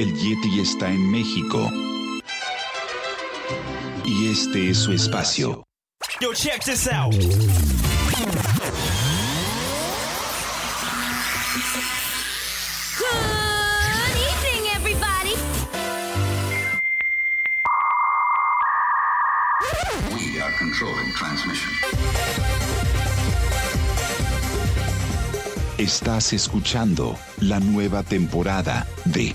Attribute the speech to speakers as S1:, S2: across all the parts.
S1: El Yeti está en México. Y este es su espacio.
S2: Yo, check this out.
S3: Good evening, everybody.
S4: We are controlling transmission.
S1: Estás escuchando la nueva temporada de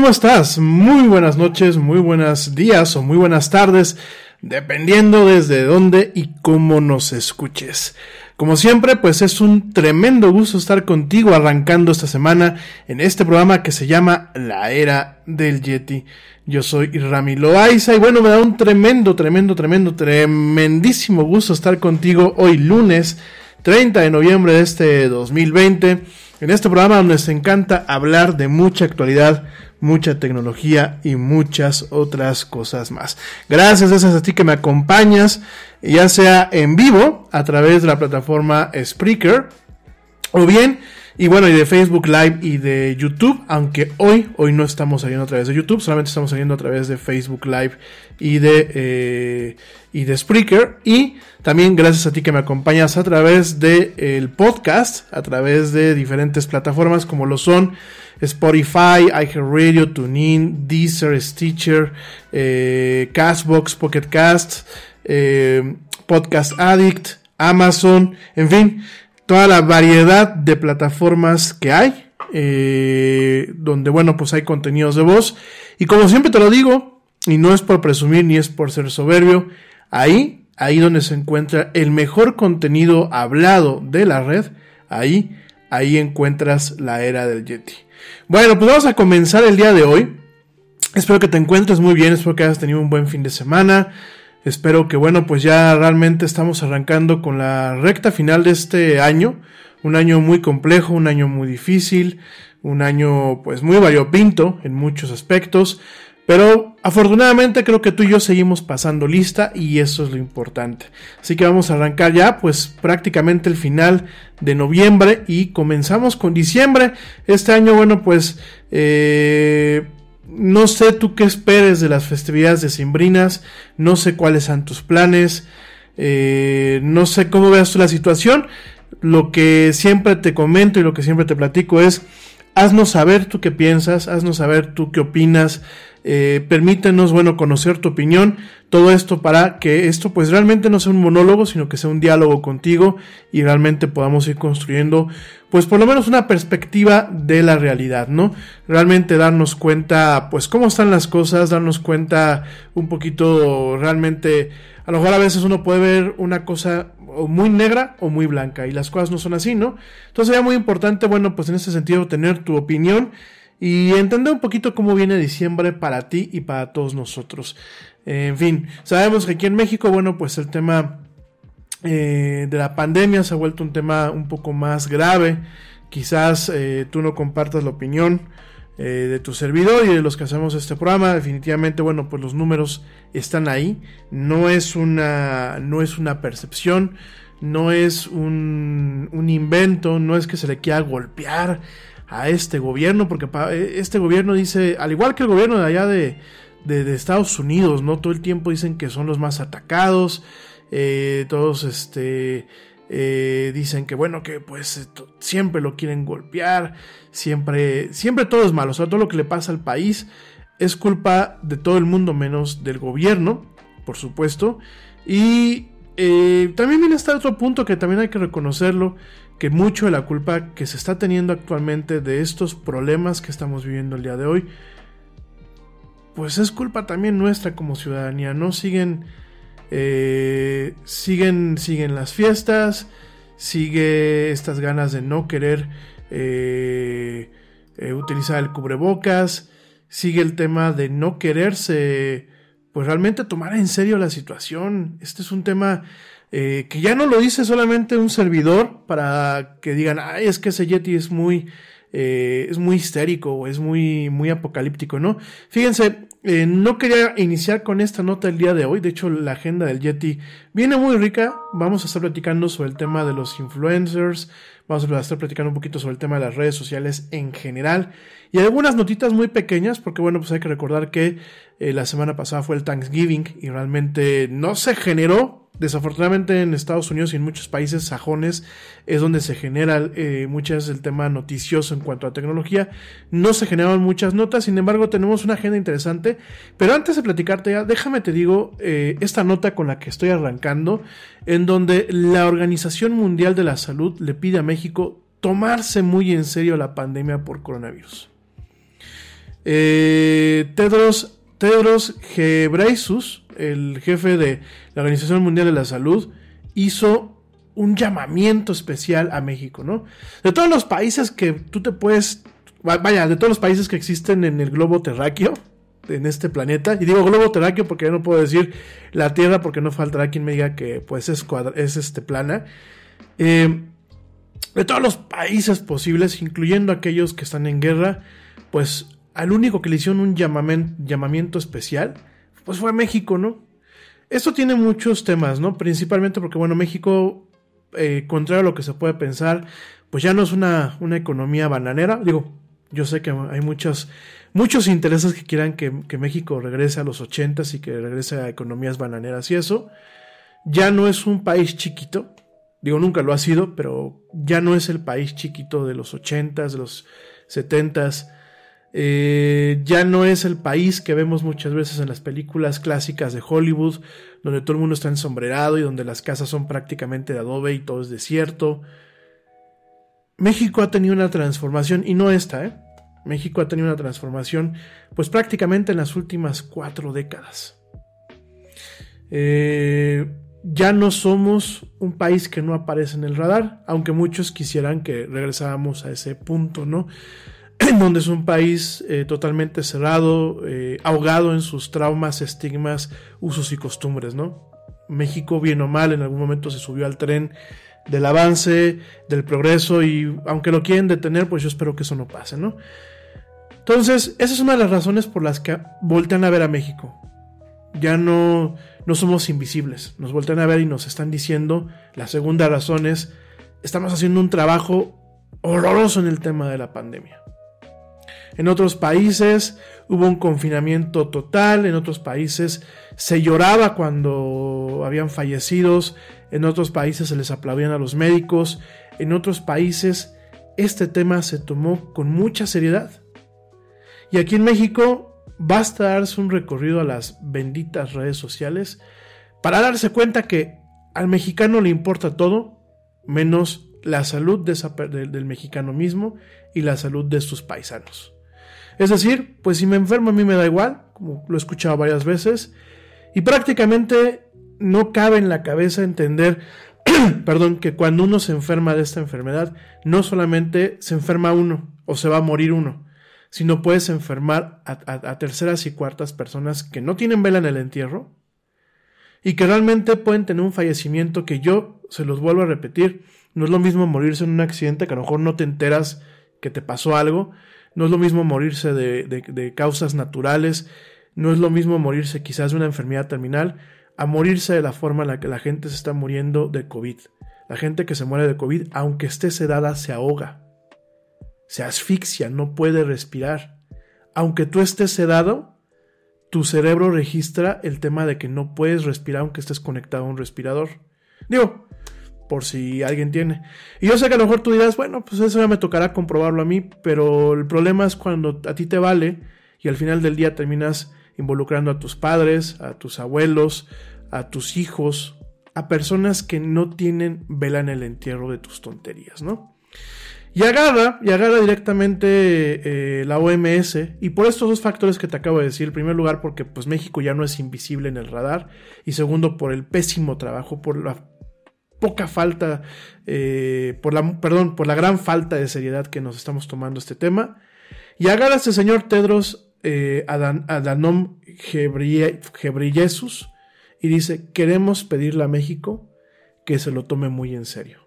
S5: ¿Cómo estás? Muy buenas noches, muy buenos días o muy buenas tardes, dependiendo desde dónde y cómo nos escuches. Como siempre, pues es un tremendo gusto estar contigo arrancando esta semana en este programa que se llama La Era del Yeti. Yo soy Rami Loaiza y bueno, me da un tremendo, tremendo, tremendo, tremendísimo gusto estar contigo hoy lunes 30 de noviembre de este 2020 en este programa nos encanta hablar de mucha actualidad, mucha tecnología y muchas otras cosas más. Gracias, gracias a ti que me acompañas, ya sea en vivo a través de la plataforma Spreaker o bien y bueno, y de Facebook Live y de YouTube, aunque hoy, hoy no estamos saliendo a través de YouTube, solamente estamos saliendo a través de Facebook Live y de, eh, y de Spreaker. Y también gracias a ti que me acompañas a través del el podcast, a través de diferentes plataformas como lo son Spotify, iHeartRadio, TuneIn, Deezer, Stitcher, eh, Castbox, Pocket Cast, eh, Podcast Addict, Amazon, en fin, toda la variedad de plataformas que hay, eh, donde bueno, pues hay contenidos de voz. Y como siempre te lo digo, y no es por presumir ni es por ser soberbio, ahí, ahí donde se encuentra el mejor contenido hablado de la red, ahí, ahí encuentras la era del Yeti. Bueno, pues vamos a comenzar el día de hoy. Espero que te encuentres muy bien, espero que hayas tenido un buen fin de semana. Espero que bueno, pues ya realmente estamos arrancando con la recta final de este año. Un año muy complejo, un año muy difícil, un año pues muy variopinto en muchos aspectos. Pero afortunadamente creo que tú y yo seguimos pasando lista y eso es lo importante. Así que vamos a arrancar ya pues prácticamente el final de noviembre y comenzamos con diciembre. Este año bueno pues eh, no sé tú qué esperes de las festividades decembrinas, no sé cuáles son tus planes, eh, no sé cómo veas tú la situación. Lo que siempre te comento y lo que siempre te platico es, haznos saber tú qué piensas, haznos saber tú qué opinas, eh, permítenos, bueno, conocer tu opinión, todo esto para que esto pues realmente no sea un monólogo, sino que sea un diálogo contigo y realmente podamos ir construyendo pues por lo menos una perspectiva de la realidad, ¿no? Realmente darnos cuenta pues cómo están las cosas, darnos cuenta un poquito realmente, a lo mejor a veces uno puede ver una cosa muy negra o muy blanca y las cosas no son así, ¿no? Entonces sería muy importante, bueno, pues en ese sentido tener tu opinión y entender un poquito cómo viene diciembre para ti y para todos nosotros. en fin, sabemos que aquí en México, bueno, pues el tema eh, de la pandemia se ha vuelto un tema un poco más grave. Quizás eh, tú no compartas la opinión eh, de tu servidor y de los que hacemos este programa. Definitivamente, bueno, pues los números están ahí. No es una, no es una percepción, no es un, un invento, no es que se le quiera golpear a este gobierno, porque eh, este gobierno dice, al igual que el gobierno de allá de, de, Estados Unidos, ¿no? Todo el tiempo dicen que son los más atacados, eh, todos este, eh, dicen que bueno, que pues siempre lo quieren golpear, siempre, siempre todo es malo, o sea, todo lo que le pasa al país es culpa de todo el mundo menos del gobierno, por supuesto, y también viene hasta otro punto que también hay que reconocerlo, que mucho de la culpa que se está teniendo actualmente de estos problemas que estamos viviendo el día de hoy, pues es culpa también nuestra como ciudadanía, ¿no? Siguen, eh, siguen, siguen las fiestas, sigue estas ganas de no querer eh, eh, utilizar el cubrebocas, sigue el tema de no quererse, pues realmente tomar en serio la situación. Este es un tema que ya no lo dice solamente un servidor para que digan, ay, es que ese Yeti es muy, es muy histérico o es muy, muy apocalíptico, ¿no? Fíjense, eh, no quería iniciar con esta nota el día de hoy, de hecho la agenda del Yeti viene muy rica, vamos a estar platicando sobre el tema de los influencers, vamos a estar platicando un poquito sobre el tema de las redes sociales en general y algunas notitas muy pequeñas porque bueno, pues hay que recordar que la semana pasada fue el Thanksgiving y realmente no se generó Desafortunadamente en Estados Unidos y en muchos países sajones es donde se genera eh, muchas el tema noticioso en cuanto a tecnología. No se generan muchas notas, sin embargo tenemos una agenda interesante. Pero antes de platicarte ya, déjame te digo eh, esta nota con la que estoy arrancando, en donde la Organización Mundial de la Salud le pide a México tomarse muy en serio la pandemia por coronavirus. Eh, Tedros, Tedros el jefe de la Organización Mundial de la Salud, hizo un llamamiento especial a México, ¿no? De todos los países que tú te puedes, vaya, de todos los países que existen en el globo terráqueo, en este planeta, y digo globo terráqueo porque yo no puedo decir la Tierra porque no faltará quien me diga que pues es, es este plana, eh, de todos los países posibles, incluyendo aquellos que están en guerra, pues al único que le hicieron un llamamiento especial, pues fue a México, ¿no? Esto tiene muchos temas, ¿no? Principalmente porque, bueno, México eh, contrario a lo que se puede pensar, pues ya no es una, una economía bananera. Digo, yo sé que hay muchos, muchos intereses que quieran que, México regrese a los ochentas y que regrese a economías bananeras y eso. Ya no es un país chiquito. Digo, nunca lo ha sido, pero ya no es el país chiquito de los ochentas, de los setentas. Eh, ya no es el país que vemos muchas veces en las películas clásicas de Hollywood, donde todo el mundo está ensombrerado y donde las casas son prácticamente de adobe y todo es desierto. México ha tenido una transformación, y no esta, ¿eh? México ha tenido una transformación, pues prácticamente en las últimas cuatro décadas. Eh, ya no somos un país que no aparece en el radar, aunque muchos quisieran que regresáramos a ese punto, ¿no? donde es un país eh, totalmente cerrado, eh, ahogado en sus traumas, estigmas, usos y costumbres, ¿no? México, bien o mal, en algún momento se subió al tren del avance, del progreso, y aunque lo quieren detener, pues yo espero que eso no pase, ¿no? Entonces, esa es una de las razones por las que voltean a ver a México. Ya no, no somos invisibles, nos voltean a ver y nos están diciendo, la segunda razón es, estamos haciendo un trabajo horroroso en el tema de la pandemia. En otros países hubo un confinamiento total, en otros países se lloraba cuando habían fallecidos, en otros países se les aplaudían a los médicos, en otros países este tema se tomó con mucha seriedad. Y aquí en México basta darse un recorrido a las benditas redes sociales para darse cuenta que al mexicano le importa todo menos la salud del mexicano mismo y la salud de sus paisanos. Es decir, pues si me enfermo a mí me da igual, como lo he escuchado varias veces, y prácticamente no cabe en la cabeza entender, perdón, que cuando uno se enferma de esta enfermedad, no solamente se enferma uno o se va a morir uno, sino puedes enfermar a, terceras y cuartas personas que no tienen vela en el entierro y que realmente pueden tener un fallecimiento que yo se los vuelvo a repetir, no es lo mismo morirse en un accidente que a lo mejor no te enteras que te pasó algo, no es lo mismo morirse de, causas naturales, no es lo mismo morirse quizás de una enfermedad terminal, a morirse de la forma en la que la gente se está muriendo de COVID. La gente que se muere de COVID, aunque esté sedada, se ahoga, se asfixia, no puede respirar. Aunque tú estés sedado, tu cerebro registra el tema de que no puedes respirar aunque estés conectado a un respirador. Digo, por si alguien tiene. Y yo sé que a lo mejor tú dirás, bueno, pues eso ya me tocará comprobarlo a mí, pero el problema es cuando a ti te vale y al final del día terminas involucrando a tus padres, a tus abuelos, a tus hijos, a personas que no tienen vela en el entierro de tus tonterías, ¿no? Y agarra, y agarra directamente eh, la OMS, y por estos dos factores que te acabo de decir, en primer lugar porque pues México ya no es invisible en el radar, y segundo por el pésimo trabajo, por la poca falta, eh, por la, perdón, por la gran falta de seriedad que nos estamos tomando este tema. Y agarra este señor Tedros eh, Adanom Ghebreyesus y dice, queremos pedirle a México que se lo tome muy en serio.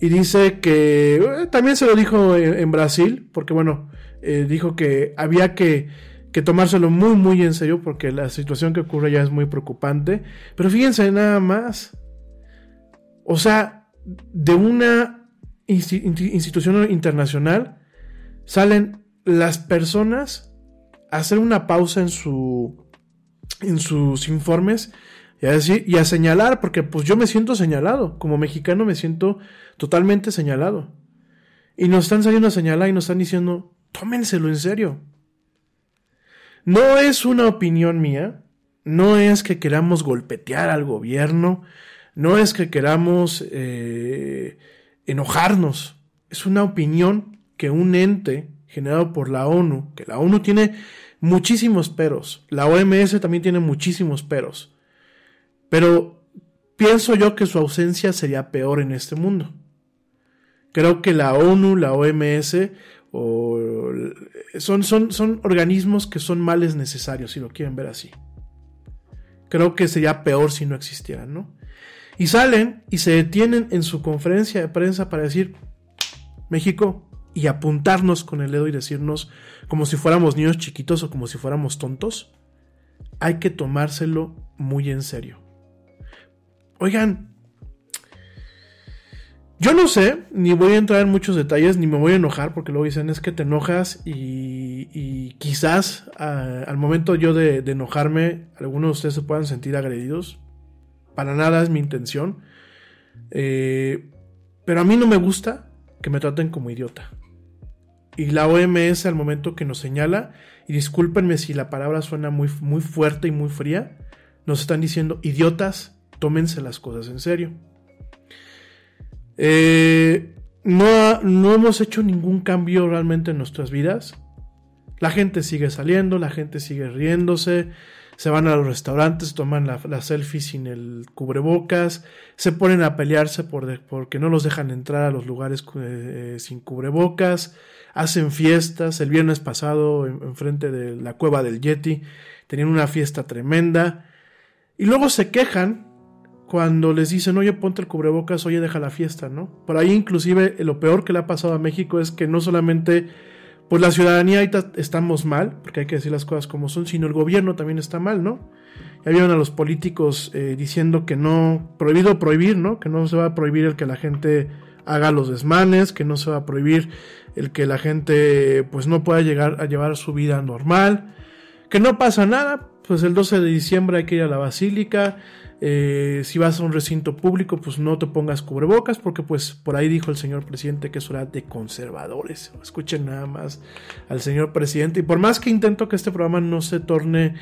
S5: Y dice que eh, también se lo dijo en, Brasil, porque bueno, eh, dijo que había que que tomárselo muy muy en serio porque la situación que ocurre ya es muy preocupante. Pero fíjense nada más. O sea, de una institución internacional salen las personas a hacer una pausa en su en sus informes y a decir y a señalar porque pues yo me siento señalado, como mexicano me siento totalmente señalado. Y nos están saliendo a señalar y nos están diciendo, tómenselo en serio. No es una opinión mía, no es que queramos golpetear al gobierno, no es que queramos eh, enojarnos, es una opinión que un ente generado por la ONU, que la ONU tiene muchísimos peros, la OMS también tiene muchísimos peros, pero pienso yo que su ausencia sería peor en este mundo. Creo que la ONU, la OMS, o, son, son, son organismos que son males necesarios, si lo quieren ver así. Creo que sería peor si no existieran, ¿no? Y salen y se detienen en su conferencia de prensa para decir, México, y apuntarnos con el dedo y decirnos como si fuéramos niños chiquitos o como si fuéramos tontos, hay que tomárselo muy en serio. Oigan, yo no sé, ni voy a entrar en muchos detalles, ni me voy a enojar, porque luego dicen es que te enojas y, quizás al momento yo de, enojarme, algunos de ustedes se puedan sentir agredidos. Para nada es mi intención. Eh, pero a mí no me gusta que me traten como idiota. Y la OMS al momento que nos señala, y discúlpenme si la palabra suena muy, muy fuerte y muy fría, nos están diciendo, idiotas, tómense las cosas en serio. Eh, no, no hemos hecho ningún cambio realmente en nuestras vidas. La gente sigue saliendo, la gente sigue riéndose, se van a los restaurantes, toman la, selfie sin el cubrebocas, se ponen a pelearse por porque no los dejan entrar a los lugares eh, sin cubrebocas, hacen fiestas. El viernes pasado, enfrente de la cueva del Yeti, tenían una fiesta tremenda. Y luego se quejan cuando les dicen, oye, ponte el cubrebocas, oye, deja la fiesta, ¿no? Por ahí inclusive lo peor que le ha pasado a México es que no solamente pues la ciudadanía estamos mal, porque hay que decir las cosas como son, sino el gobierno también está mal, ¿no? Ya vieron a los políticos eh, diciendo que no, prohibido prohibir, ¿no? Que no se va a prohibir el que la gente haga los desmanes, que no se va a prohibir el que la gente pues no pueda llegar a llevar su vida normal, que no pasa nada, pues el 12 de diciembre hay que ir a la basílica, eh, si vas a un recinto público, pues no te pongas cubrebocas, porque pues por ahí dijo el señor presidente que eso era de conservadores. Escuchen nada más al señor presidente. Y por más que intento que este programa no se torne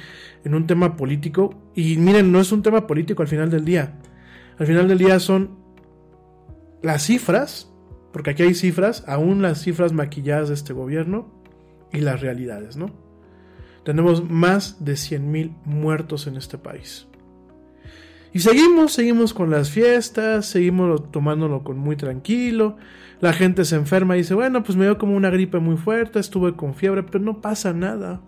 S5: en un tema político, y miren, no es un tema político al final del día. Al final del día son las cifras, porque aquí hay cifras, aún las cifras maquilladas de este gobierno y las realidades, ¿no? Tenemos más de 100.000 muertos en este país. Y seguimos, seguimos con las fiestas, seguimos tomándolo con muy tranquilo. La gente se enferma y dice, bueno, pues me dio como una gripe muy fuerte, estuve con fiebre, pero no pasa nada.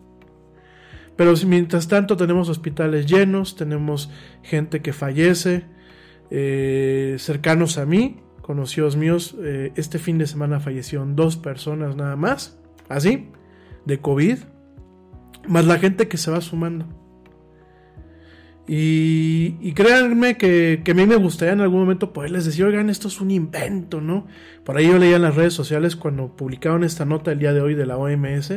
S5: Pero mientras tanto tenemos hospitales llenos, tenemos gente que fallece, eh, cercanos a mí, conocidos míos, eh, este fin de semana fallecieron dos personas nada más, así, de COVID, más la gente que se va sumando. Y, créanme que, a mí me gustaría en algún momento poderles decir, oigan, esto es un invento, ¿no? Por ahí yo leía en las redes sociales cuando publicaron esta nota el día de hoy de la OMS,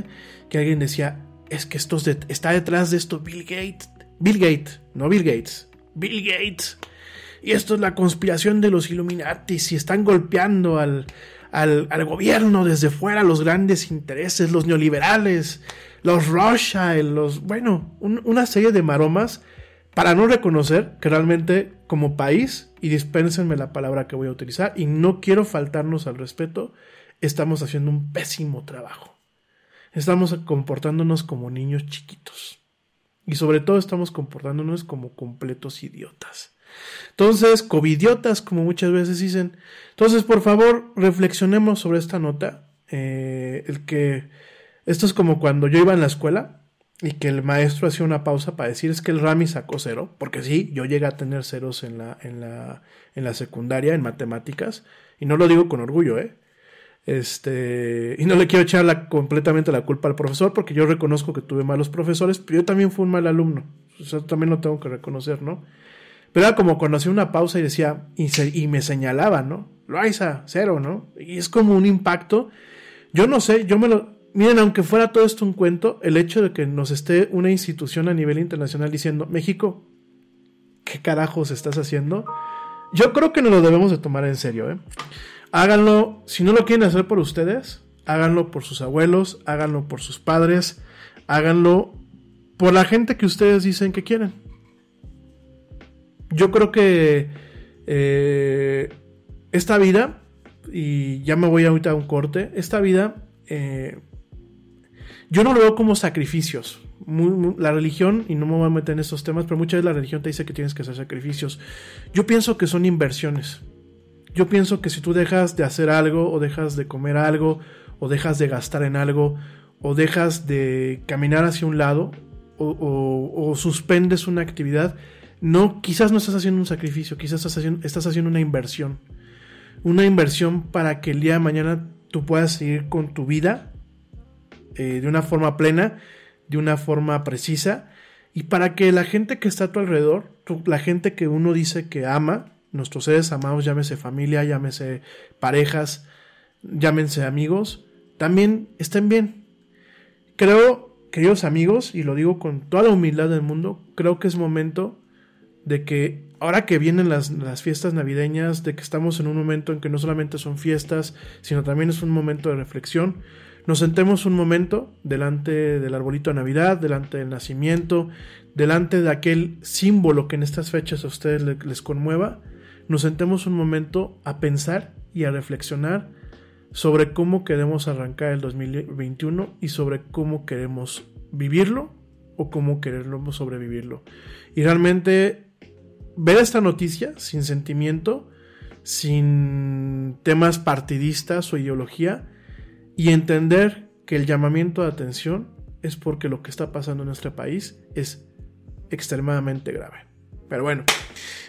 S5: que alguien decía, es que esto está detrás de esto Bill Gates. Bill Gates, no Bill Gates, Bill Gates. Y esto es la conspiración de los Illuminati, y están golpeando al, al, gobierno desde fuera, los grandes intereses, los neoliberales, los Rothschild, los, bueno, una serie de maromas para no reconocer que realmente como país, y dispénsenme la palabra que voy a utilizar, y no quiero faltarnos al respeto, estamos haciendo un pésimo trabajo. Estamos comportándonos como niños chiquitos. Y sobre todo estamos comportándonos como completos idiotas. Entonces, covidiotas, como muchas veces dicen. Entonces, por favor, reflexionemos sobre esta nota. Eh, el que esto es como cuando yo iba en la escuela y que el maestro hacía una pausa para decir es que el Rami sacó cero, porque sí, yo llegué a tener ceros en la, en la, en la secundaria, en matemáticas, y no lo digo con orgullo, ¿eh? Este, y no le quiero echar completamente la culpa al profesor, porque yo reconozco que tuve malos profesores, pero yo también fui un mal alumno, eso también lo tengo que reconocer, ¿no? Pero era como cuando hacía una pausa y decía, y, y me señalaba, ¿no? Loaiza, cero, ¿no? Y es como un impacto. Yo no sé, yo me lo, miren, aunque fuera todo esto un cuento, el hecho de que nos esté una institución a nivel internacional diciendo, México, ¿qué carajos estás haciendo? Yo creo que no lo debemos de tomar en serio. ¿eh? Háganlo, si no lo quieren hacer por ustedes, háganlo por sus abuelos, háganlo por sus padres, háganlo por la gente que ustedes dicen que quieren. Yo creo que eh, esta vida, y ya me voy ahorita a un corte, esta vida eh, yo no lo veo como sacrificios. Muy- la religión, y no me voy a meter en estos temas, pero muchas veces la religión te dice que tienes que hacer sacrificios. Yo pienso que son inversiones. Yo pienso que si tú dejas de hacer algo, o dejas de comer algo, o dejas de gastar en algo, o dejas de caminar hacia un lado, o suspendes una actividad, no, quizás no estás haciendo un sacrificio, quizás estás haciendo, estás haciendo una inversión. Una inversión para que el día de mañana tú puedas seguir con tu vida eh, de una forma plena, de una forma precisa, y para que la gente que está a tu alrededor, la gente que uno dice que ama, nuestros seres amados, llámese familia, llámese parejas, llámense amigos, también estén bien. Creo, queridos amigos, y lo digo con toda la humildad del mundo, creo que es momento de que ahora que vienen las, las fiestas navideñas, de que estamos en un momento en que no solamente son fiestas, sino también es un momento de reflexión, nos sentemos un momento delante del arbolito de Navidad, delante del nacimiento, delante de aquel símbolo que en estas fechas a ustedes le- les conmueva, nos sentemos un momento a pensar y a reflexionar sobre cómo queremos arrancar el 2021 y sobre cómo queremos vivirlo o cómo queremos sobrevivirlo. Y realmente ver esta noticia sin sentimiento, sin temas partidistas o ideología, y entender que el llamamiento de atención es porque lo que está pasando en nuestro país es extremadamente grave. Pero bueno,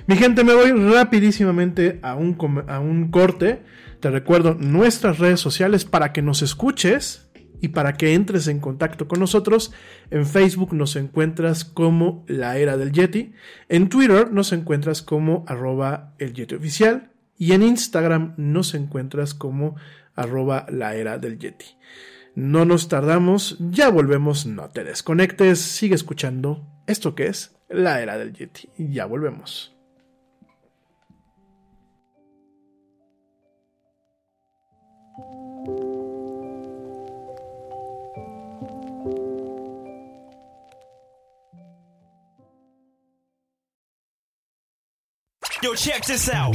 S5: mi gente, me voy rapidísimamente a un, a un corte. Te recuerdo nuestras redes sociales para que nos escuches y para que entres en contacto con nosotros. En Facebook nos encuentras como La Era del Yeti. En Twitter nos encuentras como arroba el Yeti Oficial. Y en Instagram nos encuentras como arroba la era del Yeti. No nos tardamos, ya volvemos, no te desconectes, sigue escuchando esto que es la era del Yeti. Ya volvemos.
S2: Yo, check this out.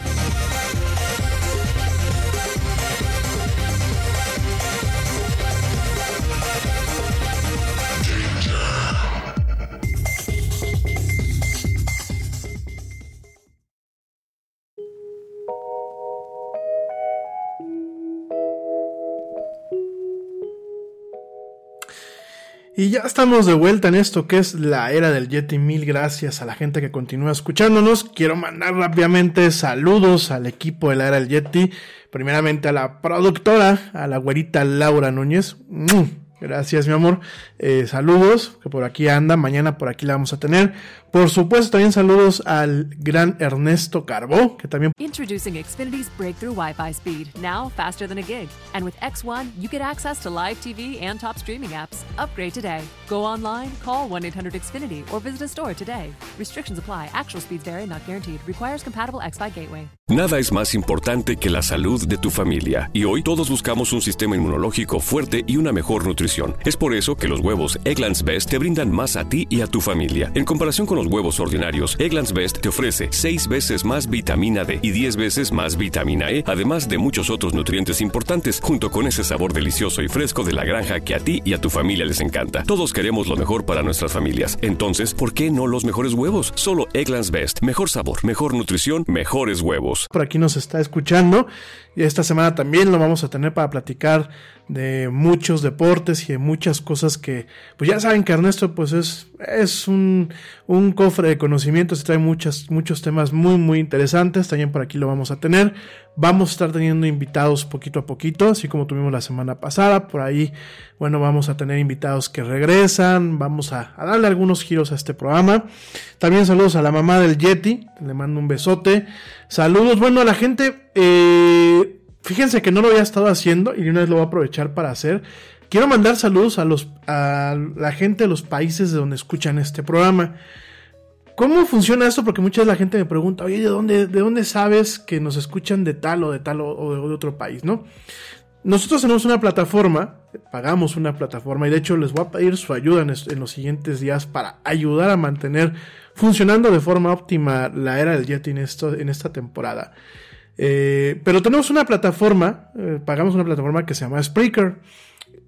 S5: Ya estamos de vuelta en esto que es la era del Yeti. Mil gracias a la gente que continúa escuchándonos. Quiero mandar rápidamente saludos al equipo de la era del Yeti. Primeramente a la productora, a la güerita Laura Núñez. Gracias, mi amor. Eh, saludos, que por aquí anda. Mañana por aquí la vamos a tener. Por supuesto, también saludos al gran Ernesto Carbó, que también.
S6: Introducing Xfinity's breakthrough Wi Fi speed, now faster than a gig. And with X1, you get access to live TV and top streaming apps. Upgrade today. Go online, call 1 800 Xfinity, or visit a store today. Restrictions apply. Actual speeds vary, not guaranteed. Requires compatible X5 gateway.
S7: Nada es más importante que la salud de tu familia. Y hoy todos buscamos un sistema inmunológico fuerte y una mejor nutrición. Es por eso que los huevos Egglands Best te brindan más a ti y a tu familia. En comparación con los huevos ordinarios, Egglands Best te ofrece 6 veces más vitamina D y 10 veces más vitamina E, además de muchos otros nutrientes importantes, junto con ese sabor delicioso y fresco de la granja que a ti y a tu familia les encanta. Todos queremos lo mejor para nuestras familias. Entonces, ¿por qué no los mejores huevos? Solo Egglands Best. Mejor sabor, mejor nutrición, mejores huevos.
S5: Por aquí nos está escuchando. Y esta semana también lo vamos a tener para platicar de muchos deportes y de muchas cosas que, pues ya saben que Ernesto pues es, es un, un cofre de conocimientos trae muchas, muchos temas muy, muy interesantes. También por aquí lo vamos a tener. Vamos a estar teniendo invitados poquito a poquito, así como tuvimos la semana pasada. Por ahí, bueno, vamos a tener invitados que regresan. Vamos a, a darle algunos giros a este programa. También saludos a la mamá del Yeti. Le mando un besote. Saludos, bueno, a la gente. Eh, fíjense que no lo había estado haciendo y de una vez lo voy a aprovechar para hacer. Quiero mandar saludos a los a la gente de los países de donde escuchan este programa. ¿Cómo funciona esto? Porque mucha la gente me pregunta, oye, ¿de dónde, ¿de dónde sabes que nos escuchan de tal o de tal o, de otro país, no? Nosotros tenemos una plataforma, pagamos una plataforma y de hecho les voy a pedir su ayuda en, los siguientes días para ayudar a mantener funcionando de forma óptima la era del Yeti esto, en esta temporada. Eh, pero tenemos una plataforma, eh, pagamos una plataforma que se llama Spreaker.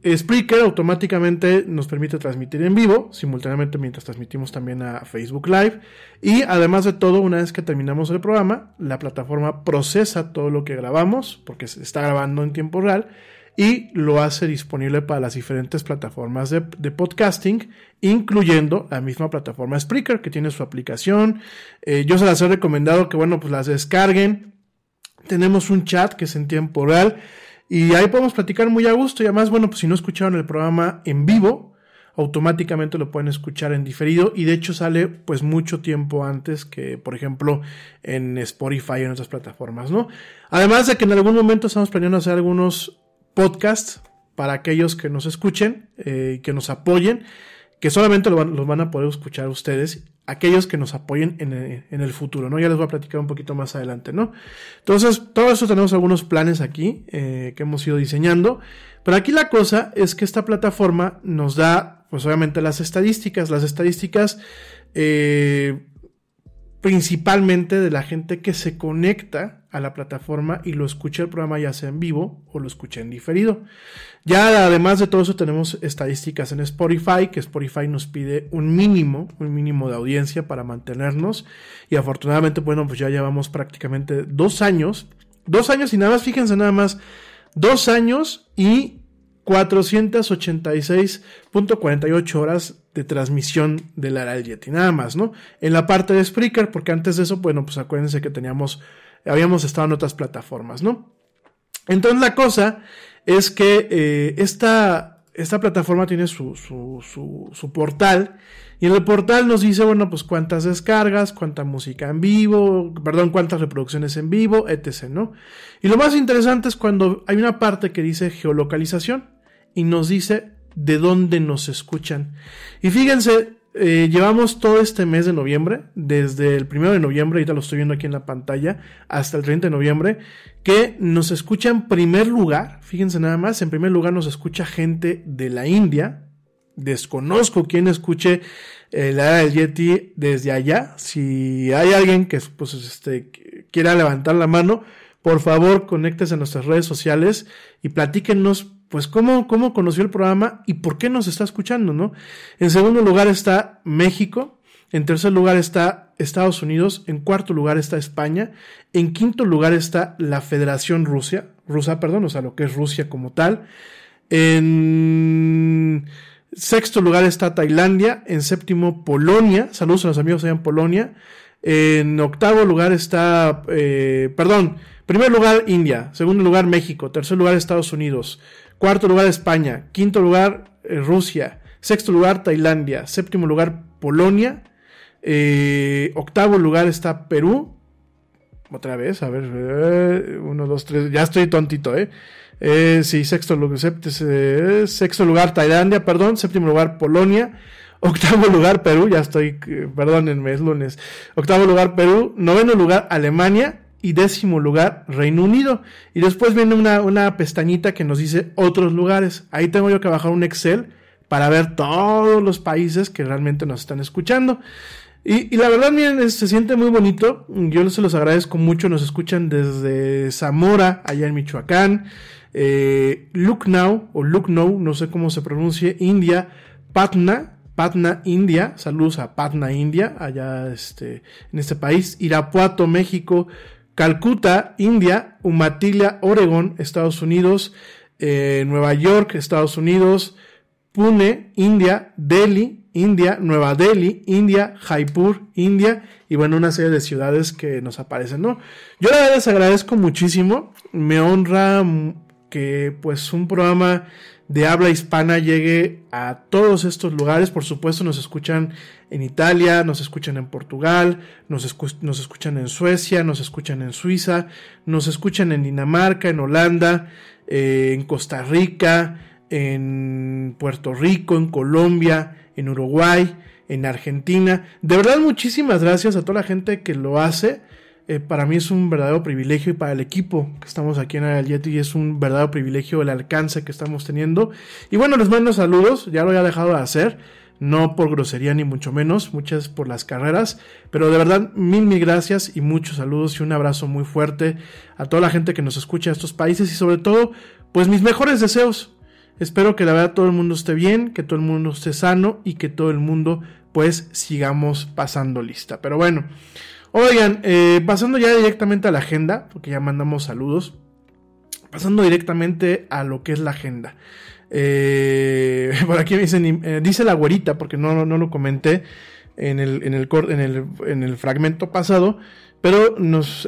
S5: Spreaker automáticamente nos permite transmitir en vivo, simultáneamente mientras transmitimos también a Facebook Live. Y además de todo, una vez que terminamos el programa, la plataforma procesa todo lo que grabamos, porque se está grabando en tiempo real, y lo hace disponible para las diferentes plataformas de, podcasting, incluyendo la misma plataforma Spreaker, que tiene su aplicación. Eh, yo se las he recomendado que, bueno, pues las descarguen. Tenemos un chat que es en tiempo real. Y ahí podemos platicar muy a gusto. Y además, bueno, pues si no escucharon el programa en vivo, automáticamente lo pueden escuchar en diferido. Y de hecho sale pues mucho tiempo antes que, por ejemplo, en Spotify y en otras plataformas, ¿no? Además de que en algún momento estamos planeando hacer algunos podcasts para aquellos que nos escuchen y eh, que nos apoyen. Que solamente los van a poder escuchar ustedes aquellos que nos apoyen en el, en el, futuro, ¿no? Ya les voy a platicar un poquito más adelante, ¿no? Entonces, todo eso tenemos algunos planes aquí eh, que hemos ido diseñando, pero aquí la cosa es que esta plataforma nos da, pues obviamente las estadísticas, las estadísticas eh, principalmente de la gente que se conecta a la plataforma y lo escucha el programa ya sea en vivo o lo escucha en diferido. Ya además de todo eso tenemos estadísticas en Spotify, que Spotify nos pide un mínimo, un mínimo de audiencia para mantenernos y afortunadamente, bueno, pues ya llevamos prácticamente dos años, dos años y nada más, fíjense nada más, dos años y 486.48 horas de transmisión del Aral Yeti, nada más, ¿no? En la parte de Spreaker, porque antes de eso, bueno, pues acuérdense que teníamos, habíamos estado en otras plataformas, ¿no? Entonces la cosa es que eh, esta, esta plataforma tiene su, su, su, su portal y en el portal nos dice, bueno, pues cuántas descargas, cuánta música en vivo, perdón, cuántas reproducciones en vivo, etc., ¿no? Y lo más interesante es cuando hay una parte que dice geolocalización y nos dice de dónde nos escuchan. Y fíjense, eh, llevamos todo este mes de noviembre, desde el primero de noviembre, ahorita lo estoy viendo aquí en la pantalla, hasta el 30 de noviembre, que nos escucha en primer lugar, fíjense nada más, en primer lugar nos escucha gente de la India, Desconozco quién escuche eh, la era del Yeti desde allá. Si hay alguien que pues, este, quiera levantar la mano, por favor, conéctese a nuestras redes sociales y platíquenos pues cómo, cómo conoció el programa y por qué nos está escuchando, ¿no? En segundo lugar está México, en tercer lugar está Estados Unidos, en cuarto lugar está España, en quinto lugar está la Federación Rusia, rusa, perdón, o sea, lo que es Rusia como tal. En sexto lugar está Tailandia, en séptimo Polonia, saludos a los amigos allá en Polonia. En octavo lugar está, eh, perdón, primer lugar India, segundo lugar México, tercer lugar Estados Unidos, cuarto lugar España, quinto lugar eh, Rusia, sexto lugar Tailandia, séptimo lugar Polonia, eh, octavo lugar está Perú. Otra vez, a ver, eh, uno, dos, tres, ya estoy tontito, ¿eh? eh sí, sexto, eh, sexto lugar Tailandia, perdón, séptimo lugar Polonia, octavo lugar Perú, ya estoy, perdónenme, es lunes, octavo lugar Perú, noveno lugar Alemania y décimo lugar Reino Unido. Y después viene una, una pestañita que nos dice otros lugares. Ahí tengo yo que bajar un Excel para ver todos los países que realmente nos están escuchando. Y, la verdad, miren, se siente muy bonito. Yo se los agradezco mucho. Nos escuchan desde Zamora, allá en Michoacán, eh, Lucknow o Lucknow, no sé cómo se pronuncie, India, Patna, Patna, India. Saludos a Patna, India, allá este, en este país. Irapuato, México, Calcuta, India, Umatilia, Oregón, Estados Unidos, eh, Nueva York, Estados Unidos, Pune, India, Delhi, India, Nueva Delhi, India, Jaipur, India y bueno, una serie de ciudades que nos aparecen, ¿no? Yo les agradezco muchísimo, me honra que pues un programa de habla hispana llegue a todos estos lugares, por supuesto nos escuchan en Italia, nos escuchan en Portugal, nos, escuchan en Suecia, nos escuchan en Suiza, nos escuchan en Dinamarca, en Holanda, eh, en Costa Rica, en Puerto Rico, en Colombia, en Uruguay, en Argentina. De verdad, muchísimas gracias a toda la gente que lo hace. Eh, para mí es un verdadero privilegio y para el equipo que estamos aquí en el Yeti es un verdadero privilegio el alcance que estamos teniendo. Y bueno, les mando saludos, ya lo había dejado de hacer, no por grosería ni mucho menos, muchas por las carreras, pero de verdad mil mil gracias y muchos saludos y un abrazo muy fuerte a toda la gente que nos escucha de estos países y sobre todo, pues mis mejores deseos Espero que la verdad todo el mundo esté bien, que todo el mundo esté sano y que todo el mundo pues sigamos pasando lista. Pero bueno, oigan, eh, pasando ya directamente a la agenda, porque ya mandamos saludos, pasando directamente a lo que es la agenda. Eh, por aquí me dicen, eh, dice la güerita, porque no, no lo comenté en el, en el, en el, en el fragmento pasado, pero nos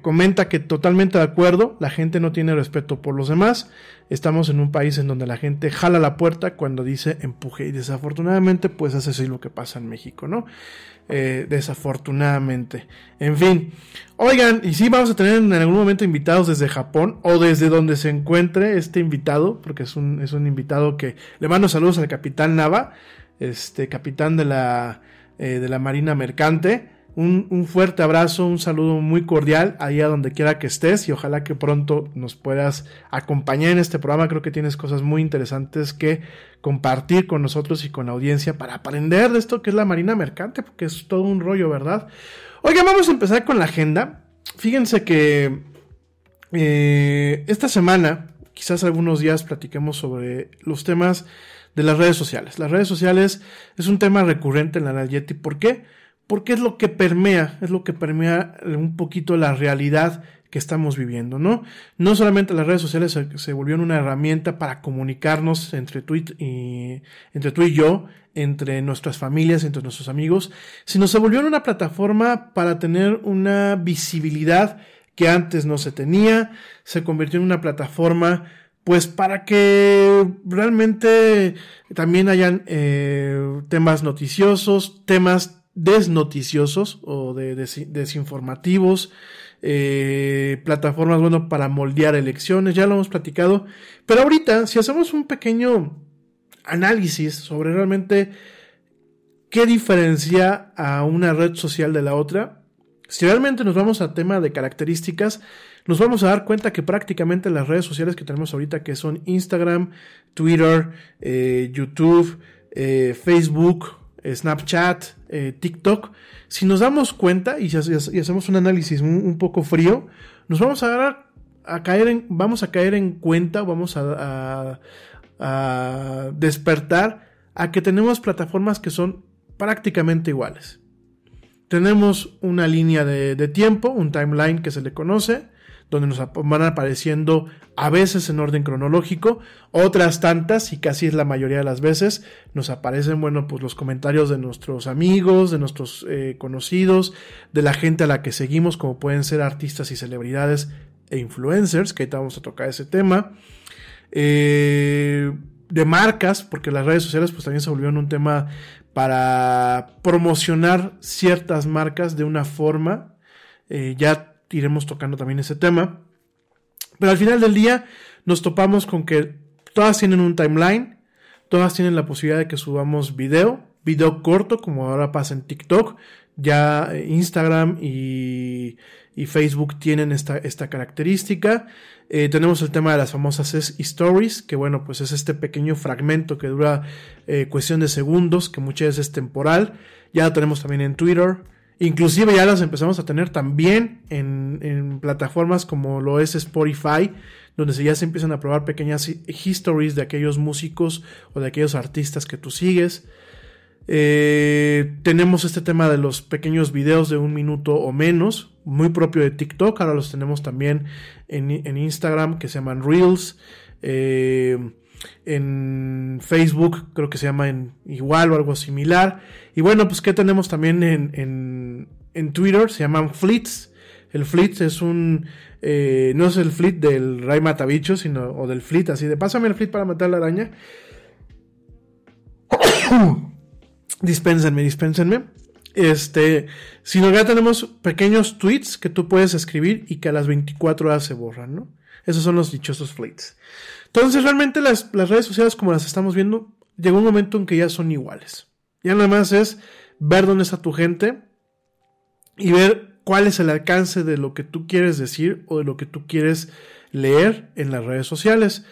S5: comenta que totalmente de acuerdo, la gente no tiene respeto por los demás, estamos en un país en donde la gente jala la puerta cuando dice empuje y desafortunadamente pues eso es lo que pasa en México, ¿no? Eh, desafortunadamente. En fin, oigan, y sí vamos a tener en algún momento invitados desde Japón o desde donde se encuentre este invitado, porque es un, es un invitado que le mando saludos al capitán Nava, este capitán de la, eh, de la Marina Mercante. Un, fuerte abrazo, un saludo muy cordial ahí a donde quiera que estés y ojalá que pronto nos puedas acompañar en este programa. Creo que tienes cosas muy interesantes que compartir con nosotros y con la audiencia para aprender de esto que es la Marina Mercante, porque es todo un rollo, ¿verdad? Oiga, vamos a empezar con la agenda. Fíjense que eh, esta semana, quizás algunos días platiquemos sobre los temas de las redes sociales. Las redes sociales es un tema recurrente en la Nayeti. ¿Por qué? Porque es lo que permea, es lo que permea un poquito la realidad que estamos viviendo, ¿no? No solamente las redes sociales se, volvieron una herramienta para comunicarnos entre tú y, entre tú y yo, entre nuestras familias, entre nuestros amigos, sino se volvieron una plataforma para tener una visibilidad que antes no se tenía, se convirtió en una plataforma pues para que realmente también hayan eh, temas noticiosos, temas desnoticiosos o de desinformativos, eh, plataformas, bueno, para moldear elecciones, ya lo hemos platicado, pero ahorita, si hacemos un pequeño análisis sobre realmente qué diferencia a una red social de la otra, si realmente nos vamos a tema de características, nos vamos a dar cuenta que prácticamente las redes sociales que tenemos ahorita, que son Instagram, Twitter, eh, YouTube, eh, Facebook, Snapchat, eh, TikTok, si nos damos cuenta y, hacemos un análisis un, poco frío, nos vamos a a caer en, vamos a caer en cuenta, vamos a, despertar a que tenemos plataformas que son prácticamente iguales. Tenemos una línea de, tiempo, un timeline que se le conoce, donde nos van apareciendo a veces en orden cronológico, otras tantas, y casi es la mayoría de las veces, nos aparecen, bueno, pues los comentarios de nuestros amigos, de nuestros eh, conocidos, de la gente a la que seguimos, como pueden ser artistas y celebridades e influencers, que ahorita vamos a tocar ese tema. Eh, de marcas, porque las redes sociales pues también se volvieron un tema para promocionar ciertas marcas de una forma. Eh, ya iremos tocando también ese tema. Pero al final del día nos topamos con que todas tienen un timeline, todas tienen la posibilidad de que subamos video, video corto, como ahora pasa en TikTok. Ya Instagram y, Facebook tienen esta, esta característica. Eh, tenemos el tema de las famosas stories, que bueno, pues es este pequeño fragmento que dura eh, cuestión de segundos, que muchas veces es temporal. Ya lo tenemos también en Twitter. Inclusive ya las empezamos a tener también en, en plataformas como lo es Spotify, donde ya se empiezan a probar pequeñas histories de aquellos músicos o de aquellos artistas que tú sigues. Eh, tenemos este tema de los pequeños videos de un minuto o menos, muy propio de TikTok. Ahora los tenemos también en, en Instagram, que se llaman Reels. Eh, en Facebook creo que se llaman igual o algo similar. Y bueno, pues que tenemos también en, en, en, Twitter, se llaman Fleets. El Fleet es un... Eh, no es el Fleet del Ray Matabicho, sino... O del Fleet, así de... Pásame el Fleet para matar la araña. dispénsenme, dispénsenme. Este, sino ya tenemos pequeños tweets que tú puedes escribir y que a las 24 horas se borran, ¿no? Esos son los dichosos fleets. Entonces, realmente las, las redes sociales, como las estamos viendo, llegó un momento en que ya son iguales. Ya nada más es ver dónde está tu gente y ver cuál es el alcance de lo que tú quieres decir o de lo que tú quieres leer en las redes sociales.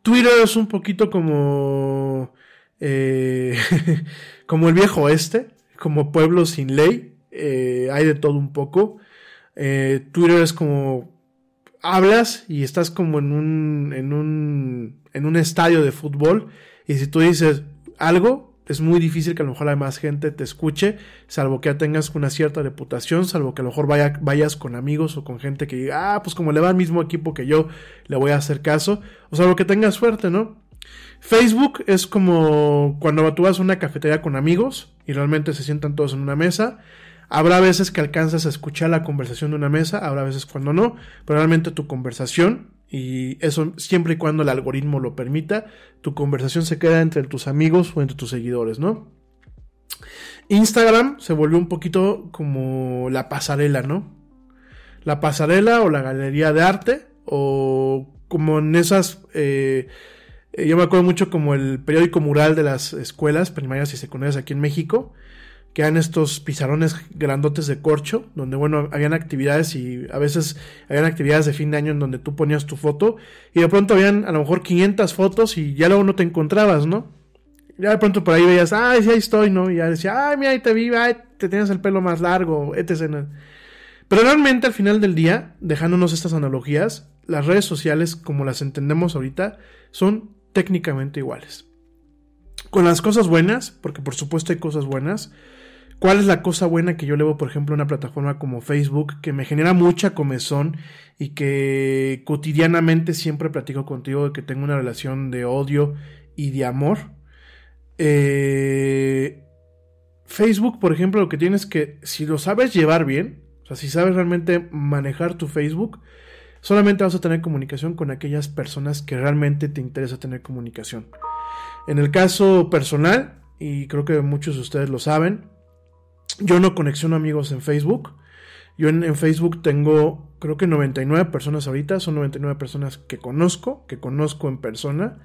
S5: Twitter es un poquito como eh, como el viejo oeste, como pueblo sin ley, eh, hay de todo un poco. Eh, Twitter es como hablas y estás como en un, en un, en un estadio de fútbol y si tú dices algo, es muy difícil que a lo mejor la más gente te escuche, salvo que ya tengas una cierta reputación, salvo que a lo mejor vaya, vayas con amigos o con gente que diga, ah, pues como le va al mismo equipo que yo, le voy a hacer caso, o salvo que tengas suerte, ¿no? Facebook es como cuando tú vas a una cafetería con amigos y realmente se sientan todos en una mesa. Habrá veces que alcanzas a escuchar la conversación de una mesa, habrá veces cuando no, pero realmente tu conversación, y eso siempre y cuando el algoritmo lo permita, tu conversación se queda entre tus amigos o entre tus seguidores, ¿no? Instagram se volvió un poquito como la pasarela, ¿no? La pasarela o la galería de arte, o como en esas... Eh, yo me acuerdo mucho como el periódico mural de las escuelas primarias y secundarias aquí en México, que eran estos pizarrones grandotes de corcho, donde, bueno, habían actividades y a veces habían actividades de fin de año en donde tú ponías tu foto y de pronto habían a lo mejor 500 fotos y ya luego no te encontrabas, ¿no? Ya de pronto por ahí veías, ay, sí, ahí estoy, ¿no? Y ya decía, ay, mira, ahí te vi, ay, te tienes el pelo más largo, etc. Pero realmente al final del día, dejándonos estas analogías, las redes sociales, como las entendemos ahorita, son técnicamente iguales. Con las cosas buenas, porque por supuesto hay cosas buenas. ¿Cuál es la cosa buena que yo le veo, por ejemplo, a una plataforma como Facebook, que me genera mucha comezón y que cotidianamente siempre platico contigo de que tengo una relación de odio y de amor? Eh, Facebook, por ejemplo, lo que tienes que, si lo sabes llevar bien, o sea, si sabes realmente manejar tu Facebook, solamente vas a tener comunicación con aquellas personas que realmente te interesa tener comunicación. En el caso personal, y creo que muchos de ustedes lo saben, yo no conexiono amigos en Facebook. Yo en, Facebook tengo, creo que 99 personas ahorita, son 99 personas que conozco, que conozco en persona.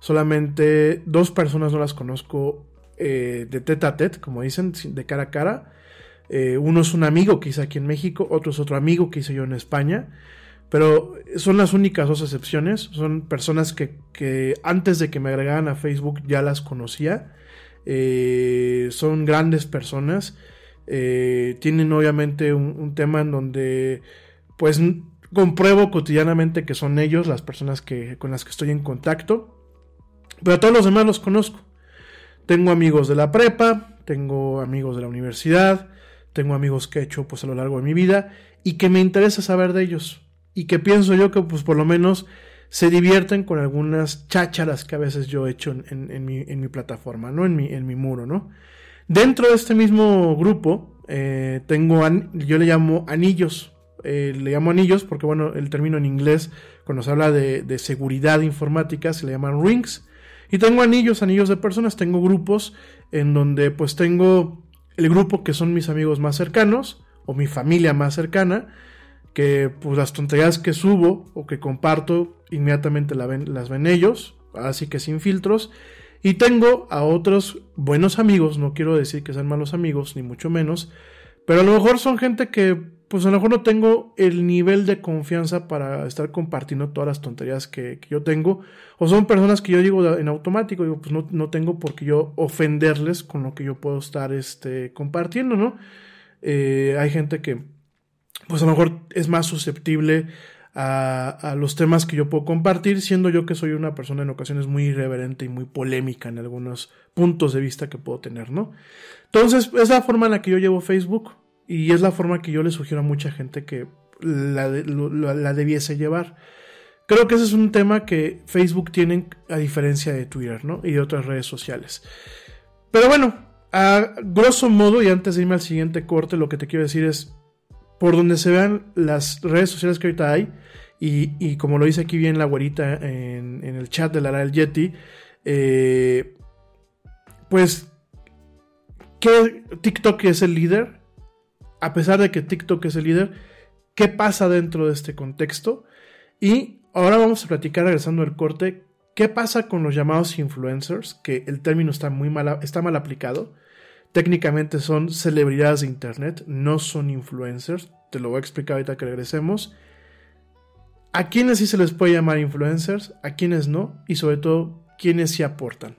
S5: Solamente dos personas no las conozco eh, de tete a tete, como dicen, de cara a cara. Eh, uno es un amigo que hice aquí en México, otro es otro amigo que hice yo en España Pero son las únicas dos excepciones. Son personas que, que antes de que me agregaran a Facebook ya las conocía. Eh, son grandes personas. Eh, tienen obviamente un, tema en donde pues compruebo cotidianamente que son ellos las personas que, con las que estoy en contacto. Pero a todos los demás los conozco. Tengo amigos de la prepa, tengo amigos de la universidad, tengo amigos que he hecho pues a lo largo de mi vida y que me interesa saber de ellos y que pienso yo que pues por lo menos se divierten con algunas chácharas que a veces yo he hecho en, en, mi, en mi, plataforma, ¿no? En mi, en mi muro, ¿no? Dentro de este mismo grupo eh, tengo, yo le llamo anillos, eh, le llamo anillos porque bueno, el término en inglés cuando se habla de, seguridad informática se le llaman rings. Y tengo anillos, anillos de personas, tengo grupos en donde pues tengo el grupo que son mis amigos más cercanos o mi familia más cercana, que pues las tonterías que subo o que comparto inmediatamente las ven ellos, así que sin filtros. Y tengo a otros buenos amigos, no quiero decir que sean malos amigos, ni mucho menos, pero a lo mejor son gente que pues a lo mejor no tengo el nivel de confianza para estar compartiendo todas las tonterías que, yo tengo, o son personas que yo digo en automático, digo, pues no, no, tengo por qué yo ofenderles con lo que yo puedo estar este, compartiendo, ¿no? Eh, hay gente que, pues a lo mejor es más susceptible a, los temas que yo puedo compartir, siendo yo que soy una persona en ocasiones muy irreverente y muy polémica en algunos puntos de vista que puedo tener, ¿no? Entonces, es la forma en la que yo llevo Facebook y es la forma que yo le sugiero a mucha gente que la, la, la debiese llevar. Creo que ese es un tema que Facebook tiene a diferencia de Twitter, ¿no? Y de otras redes sociales. Pero bueno, a grosso modo, y antes de irme al siguiente corte, lo que te quiero decir es, por donde se vean las redes sociales que ahorita hay, y, y como lo dice aquí bien la güerita en, el chat de la del Yeti, eh, pues, que TikTok es el líder, a pesar de que TikTok es el líder, ¿qué pasa dentro de este contexto? Y ahora vamos a platicar, regresando al corte, ¿qué pasa con los llamados influencers? Que el término está muy mal, está mal aplicado. Técnicamente son celebridades de Internet, no son influencers. Te lo voy a explicar ahorita que regresemos. ¿A quiénes sí se les puede llamar influencers? ¿A quiénes no? Y sobre todo, ¿quiénes sí aportan?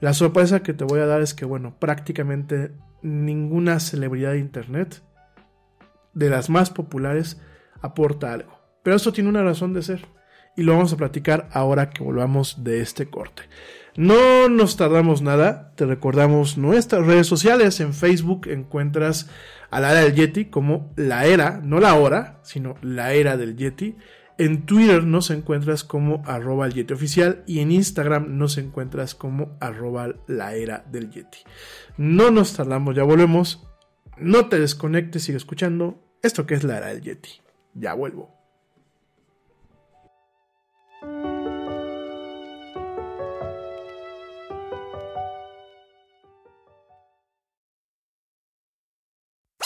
S5: La sorpresa que te voy a dar es que, bueno, prácticamente ninguna celebridad de Internet, de las más populares, aporta algo. Pero esto tiene una razón de ser. Y lo vamos a platicar ahora que volvamos de este corte. No nos tardamos nada, te recordamos nuestras redes sociales. En Facebook encuentras a la era del Yeti como la era, no la hora, sino la era del Yeti. En Twitter nos encuentras como arroba el Yeti oficial y en Instagram nos encuentras como arroba la era del Yeti. No nos tardamos, ya volvemos. No te desconectes, sigue escuchando esto que es la era del Yeti. Ya vuelvo.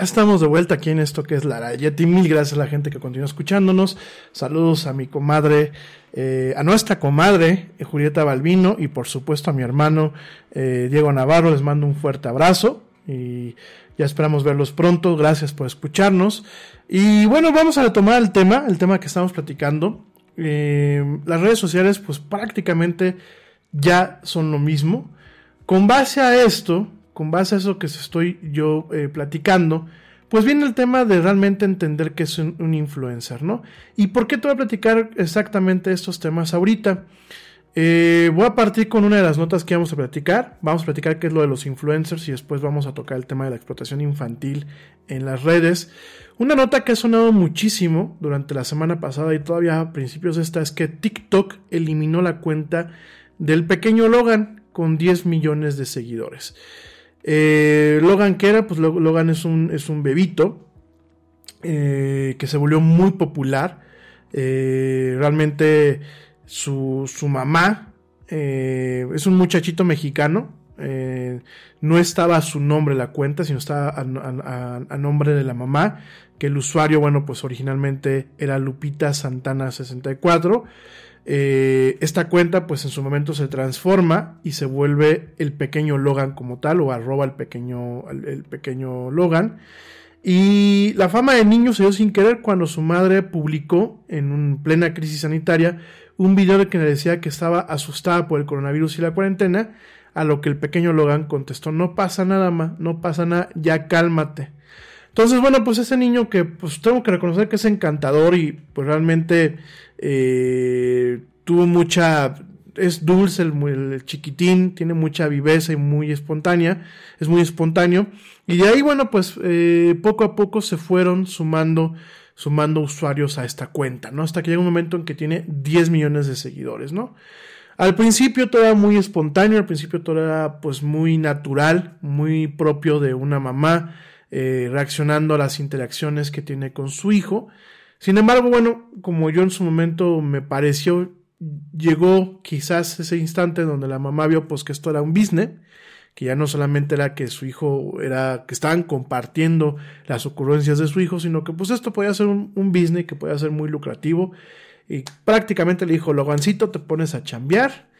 S5: Estamos de vuelta aquí en esto que es la Yeti. Mil gracias a la gente que continúa escuchándonos. Saludos a mi comadre, eh, a nuestra comadre eh, Julieta Balbino y por supuesto a mi hermano eh, Diego Navarro. Les mando un fuerte abrazo y ya esperamos verlos pronto. Gracias por escucharnos. Y bueno, vamos a retomar el tema, el tema que estamos platicando. las redes sociales pues prácticamente ya son lo mismo. Con base a esto, con base a eso que estoy yo eh, platicando, pues viene el tema de realmente entender que es un, influencer, ¿no? ¿Y por qué te voy a platicar exactamente estos temas ahorita? Eh, voy a partir con una de las notas que vamos a platicar. Vamos a platicar qué es lo de los influencers y después vamos a tocar el tema de la explotación infantil en las redes. Una nota que ha sonado muchísimo durante la semana pasada y todavía a principios de esta es que TikTok eliminó la cuenta del pequeño Logan con 10 millones de seguidores. Eh, Logan, ¿qué era? Pues Logan es un, es un bebito eh, que se volvió muy popular. Eh, realmente su, su mamá es un muchachito mexicano. no estaba a su nombre la cuenta, sino estaba a, nombre de la mamá. Que el usuario, bueno, pues originalmente era Lupita Santana 64. Eh, esta cuenta pues en su momento se transforma y se vuelve el pequeño Logan como tal o arroba el pequeño, el, pequeño Logan. Y la fama de niño se dio sin querer cuando su madre publicó en un plena crisis sanitaria un video de que le decía que estaba asustada por el coronavirus y la cuarentena, a lo que el pequeño Logan contestó, no pasa nada, ma, no pasa nada, ya cálmate. Entonces, bueno, pues ese niño que pues tengo que reconocer que es encantador y pues realmente eh, tuvo mucha, es dulce el, chiquitín, tiene mucha viveza y muy espontánea, es muy espontáneo. Y de ahí, bueno, pues eh, poco a poco se fueron sumando, sumando usuarios a esta cuenta, ¿no? Hasta que llega un momento en que tiene 10 millones de seguidores, ¿no? Al principio todo era muy espontáneo, al principio todo era pues muy natural, muy propio de una mamá, eh, reaccionando a las interacciones que tiene con su hijo. Sin embargo, bueno, como yo en su momento me pareció, llegó quizás ese instante donde la mamá vio pues que esto era un business, que ya no solamente era que su hijo era, que estaban compartiendo las ocurrencias de su hijo, sino que pues esto podía ser un, business que podía ser muy lucrativo. Y prácticamente le dijo, Logancito, te pones a chambear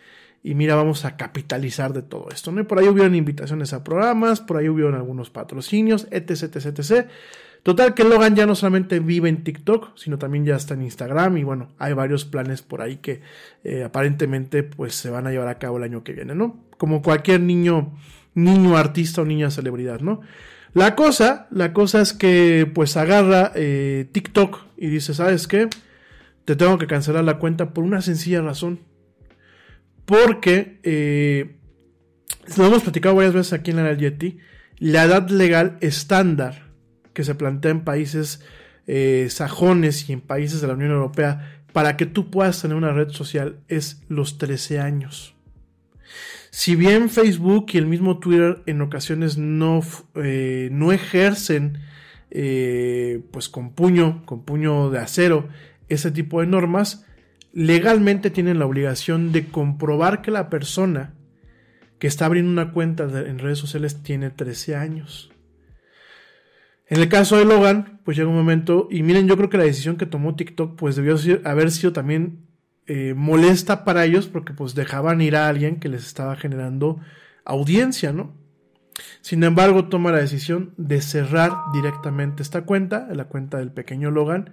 S5: y mira, vamos a capitalizar de todo esto, ¿no? Y por ahí hubieron invitaciones a programas, por ahí hubieron algunos patrocinios, etc, etc, etc. Total que Logan ya no solamente vive en TikTok, sino también ya está en Instagram y bueno, hay varios planes por ahí que eh, aparentemente pues se van a llevar a cabo el año que viene, ¿no? Como cualquier niño, niño artista o niña celebridad, ¿no? La cosa, la cosa es que pues agarra eh, TikTok y dice, ¿sabes qué? Te tengo que cancelar la cuenta por una sencilla razón. Porque, eh, lo hemos platicado varias veces aquí en la Yeti, la edad legal estándar que se plantea en países eh, sajones y en países de la Unión Europea para que tú puedas tener una red social es los 13 años. Si bien Facebook y el mismo Twitter en ocasiones no, eh, no ejercen pues con puño, con puño de acero ese tipo de normas, legalmente tienen la obligación de comprobar que la persona que está abriendo una cuenta en redes sociales tiene 13 años. En el caso de Logan, pues llega un momento, y miren, yo creo que la decisión que tomó TikTok, pues debió haber sido también eh, molesta para ellos, porque pues dejaban ir a alguien que les estaba generando audiencia, ¿no? Sin embargo, toma la decisión de cerrar directamente esta cuenta, la cuenta del pequeño Logan,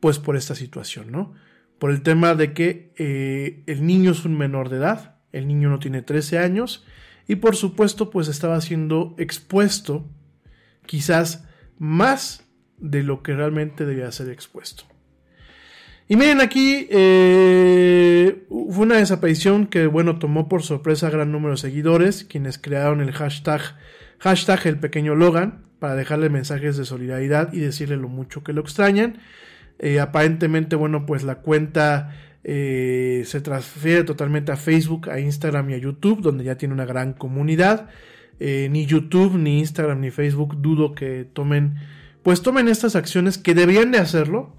S5: pues por esta situación, ¿no? Por el tema de que eh, el niño es un menor de edad, el niño no tiene 13 años y por supuesto pues estaba siendo expuesto quizás más de lo que realmente debía ser expuesto. Y miren aquí, eh, fue una desaparición que, bueno, tomó por sorpresa a gran número de seguidores, quienes crearon el hashtag, hashtag el pequeño Logan, para dejarle mensajes de solidaridad y decirle lo mucho que lo extrañan. Eh, aparentemente, bueno, pues la cuenta eh, se transfiere totalmente a Facebook, a Instagram y a YouTube, donde ya tiene una gran comunidad. ni YouTube, ni Instagram, ni Facebook dudo que tomen, pues tomen estas acciones que deberían de hacerlo,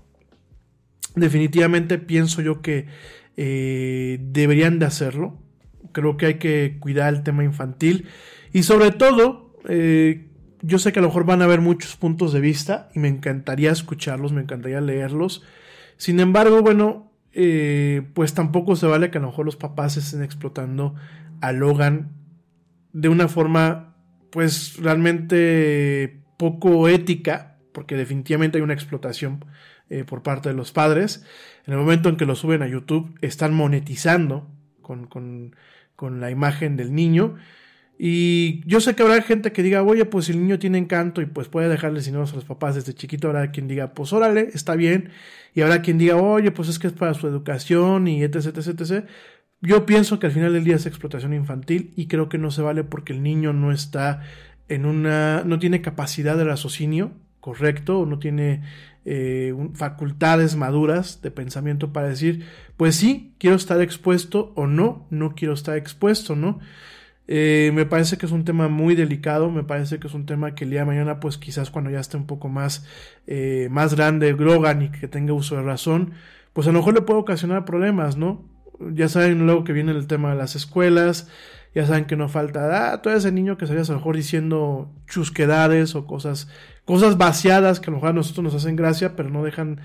S5: definitivamente pienso yo que eh, deberían de hacerlo. Creo que hay que cuidar el tema infantil. Y sobre todo, eh, yo sé que a lo mejor van a haber muchos puntos de vista y me encantaría escucharlos, me encantaría leerlos. Sin embargo, bueno, eh, pues tampoco se vale que a lo mejor los papás estén explotando a Logan de una forma, pues realmente poco ética, porque definitivamente hay una explotación eh, por parte de los padres. En el momento en que lo suben a YouTube, están monetizando con, con, con la imagen del niño. Y yo sé que habrá gente que diga, oye, pues el niño tiene encanto y pues puede dejarle dinero a los papás desde chiquito, habrá quien diga, pues órale, está bien. Y habrá quien diga, oye, pues es que es para su educación y etc, etc, etc. Yo pienso que al final del día es explotación infantil y creo que no se vale porque el niño no está en una, no tiene capacidad de raciocinio correcto, o no tiene eh, facultades maduras de pensamiento para decir, pues sí, quiero estar expuesto o no, no quiero estar expuesto, ¿no? Eh, me parece que es un tema muy delicado, me parece que es un tema que el día de mañana, pues quizás cuando ya esté un poco más, eh, más grande Grogan y que tenga uso de razón, pues a lo mejor le puede ocasionar problemas, ¿no? Ya saben luego que viene el tema de las escuelas, ya saben que no falta, ah, todo ese niño que salía a lo mejor diciendo chusquedades o cosas, cosas vaciadas que a lo mejor a nosotros nos hacen gracia, pero no dejan,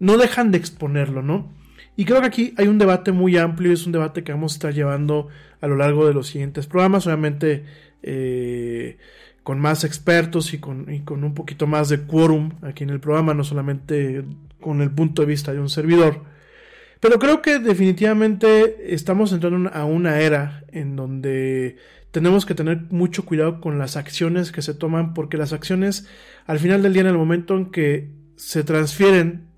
S5: no dejan de exponerlo, ¿no? Y creo que aquí hay un debate muy amplio, es un debate que vamos a estar llevando a lo largo de los siguientes programas, obviamente eh, con más expertos y con, y con un poquito más de quórum aquí en el programa, no solamente con el punto de vista de un servidor. Pero creo que definitivamente estamos entrando a una era en donde tenemos que tener mucho cuidado con las acciones que se toman porque las acciones al final del día en el momento en que se transfieren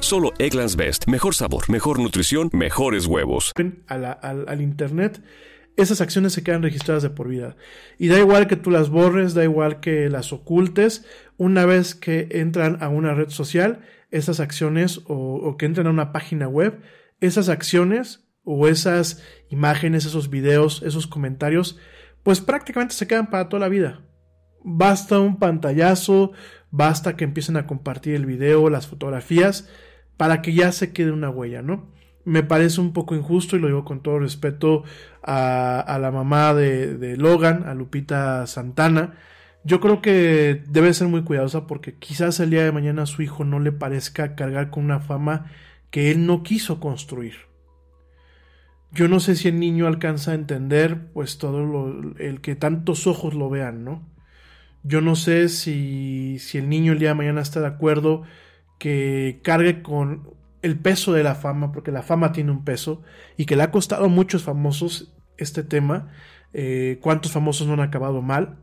S7: Solo Egglands Best. Mejor sabor, mejor nutrición, mejores huevos.
S5: Al, internet esas acciones se quedan registradas de por vida. Y da igual que tú las borres, da igual que las ocultes, una vez que entran a una red social, esas acciones o, o, que entran a una página web, esas acciones o esas imágenes, esos videos, esos comentarios, pues prácticamente se quedan para toda la vida. Basta un pantallazo, basta que empiecen a compartir el video, las fotografías, para que ya se quede una huella, ¿no? Me parece un poco injusto y lo digo con todo respeto a, la mamá de, de, Logan, a Lupita Santana. Yo creo que debe ser muy cuidadosa porque quizás el día de mañana a su hijo no le parezca cargar con una fama que él no quiso construir. Yo no sé si el niño alcanza a entender pues todo lo, el que tantos ojos lo vean, ¿no? Yo no sé si, si el niño el día de mañana está de acuerdo que cargue con el peso de la fama, porque la fama tiene un peso y que le ha costado a muchos famosos este tema. eh, cuántos famosos no han acabado mal.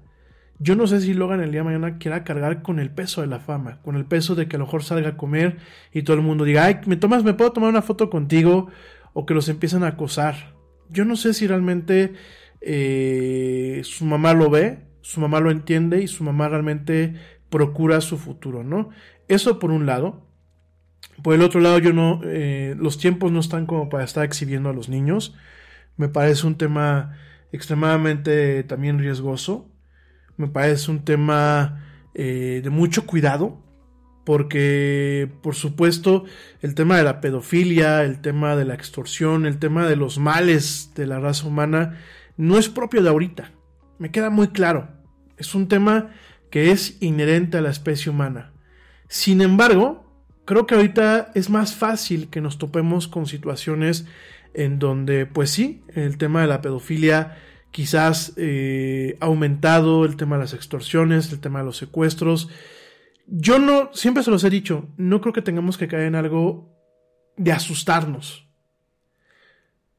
S5: Yo no sé si Logan el día de mañana quiera cargar con el peso de la fama, con el peso de que a lo mejor salga a comer y todo el mundo diga, ay, me tomas, me puedo tomar una foto contigo, o que los empiezan a acosar. Yo no sé si realmente eh, su mamá lo ve, su mamá lo entiende y su mamá realmente procura su futuro, ¿no? Eso por un lado. Por el otro lado, yo no, eh, los tiempos no están como para estar exhibiendo a los niños. Me parece un tema extremadamente también riesgoso. Me parece un tema eh, de mucho cuidado. Porque, por supuesto, el tema de la pedofilia, el tema de la extorsión, el tema de los males de la raza humana, no es propio de ahorita. Me queda muy claro. Es un tema que es inherente a la especie humana. Sin embargo, creo que ahorita es más fácil que nos topemos con situaciones en donde, pues sí, el tema de la pedofilia quizás eh, ha aumentado, el tema de las extorsiones, el tema de los secuestros. Yo no, siempre se los he dicho, no creo que tengamos que caer en algo de asustarnos,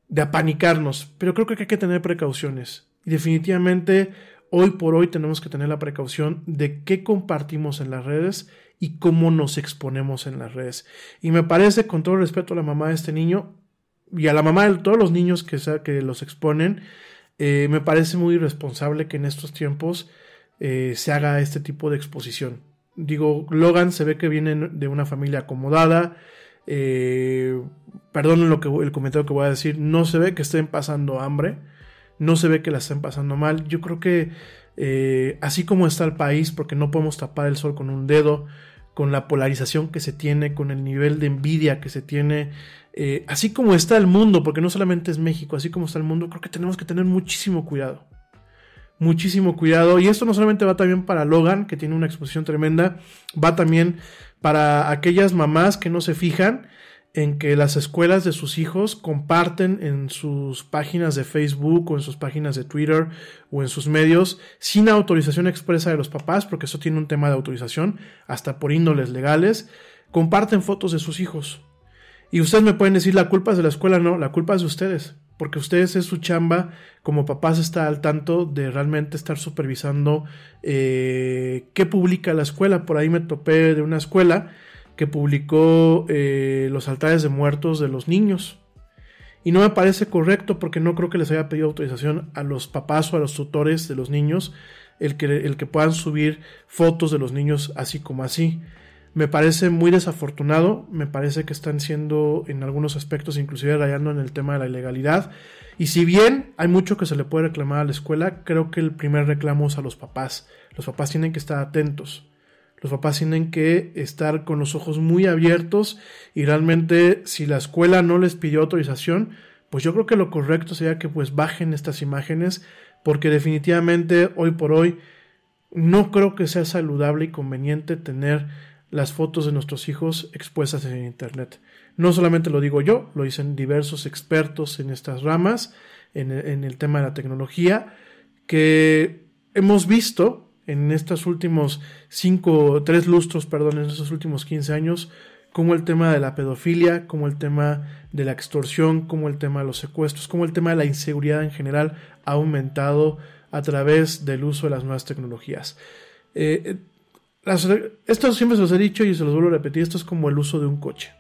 S5: de apanicarnos, pero creo que hay que tener precauciones. Y definitivamente, hoy por hoy tenemos que tener la precaución de qué compartimos en las redes y cómo nos exponemos en las redes. Y me parece, con todo el respeto a la mamá de este niño y a la mamá de todos los niños que, que los exponen, eh, me parece muy irresponsable que en estos tiempos eh, se haga este tipo de exposición. Digo, Logan se ve que viene de una familia acomodada. Eh, perdonen lo que, el comentario que voy a decir. No se ve que estén pasando hambre. No se ve que la estén pasando mal. Yo creo que eh, así como está el país, porque no podemos tapar el sol con un dedo, con la polarización que se tiene, con el nivel de envidia que se tiene, eh, así como está el mundo, porque no solamente es México, así como está el mundo, creo que tenemos que tener muchísimo cuidado. Muchísimo cuidado. Y esto no solamente va también para Logan, que tiene una exposición tremenda, va también para aquellas mamás que no se fijan en que las escuelas de sus hijos comparten en sus páginas de Facebook o en sus páginas de Twitter o en sus medios sin autorización expresa de los papás, porque eso tiene un tema de autorización, hasta por índoles legales, comparten fotos de sus hijos. Y ustedes me pueden decir, la culpa es de la escuela, no, la culpa es de ustedes, porque ustedes es su chamba como papás está al tanto de realmente estar supervisando eh, qué publica la escuela. Por ahí me topé de una escuela que publicó eh, los altares de muertos de los niños. Y no me parece correcto porque no creo que les haya pedido autorización a los papás o a los tutores de los niños el que, el que puedan subir fotos de los niños así como así. Me parece muy desafortunado, me parece que están siendo en algunos aspectos inclusive rayando en el tema de la ilegalidad. Y si bien hay mucho que se le puede reclamar a la escuela, creo que el primer reclamo es a los papás. Los papás tienen que estar atentos. Los papás tienen que estar con los ojos muy abiertos y realmente si la escuela no les pidió autorización, pues yo creo que lo correcto sería que pues bajen estas imágenes porque definitivamente hoy por hoy no creo que sea saludable y conveniente tener las fotos de nuestros hijos expuestas en internet. No solamente lo digo yo, lo dicen diversos expertos en estas ramas, en, en el tema de la tecnología, que hemos visto en estos últimos cinco, tres lustros, perdón, en estos últimos 15 años, como el tema de la pedofilia, como el tema de la extorsión, como el tema de los secuestros, como el tema de la inseguridad en general ha aumentado a través del uso de las nuevas tecnologías. Eh, esto siempre se los he dicho y se los vuelvo a repetir, esto es como el uso de un coche.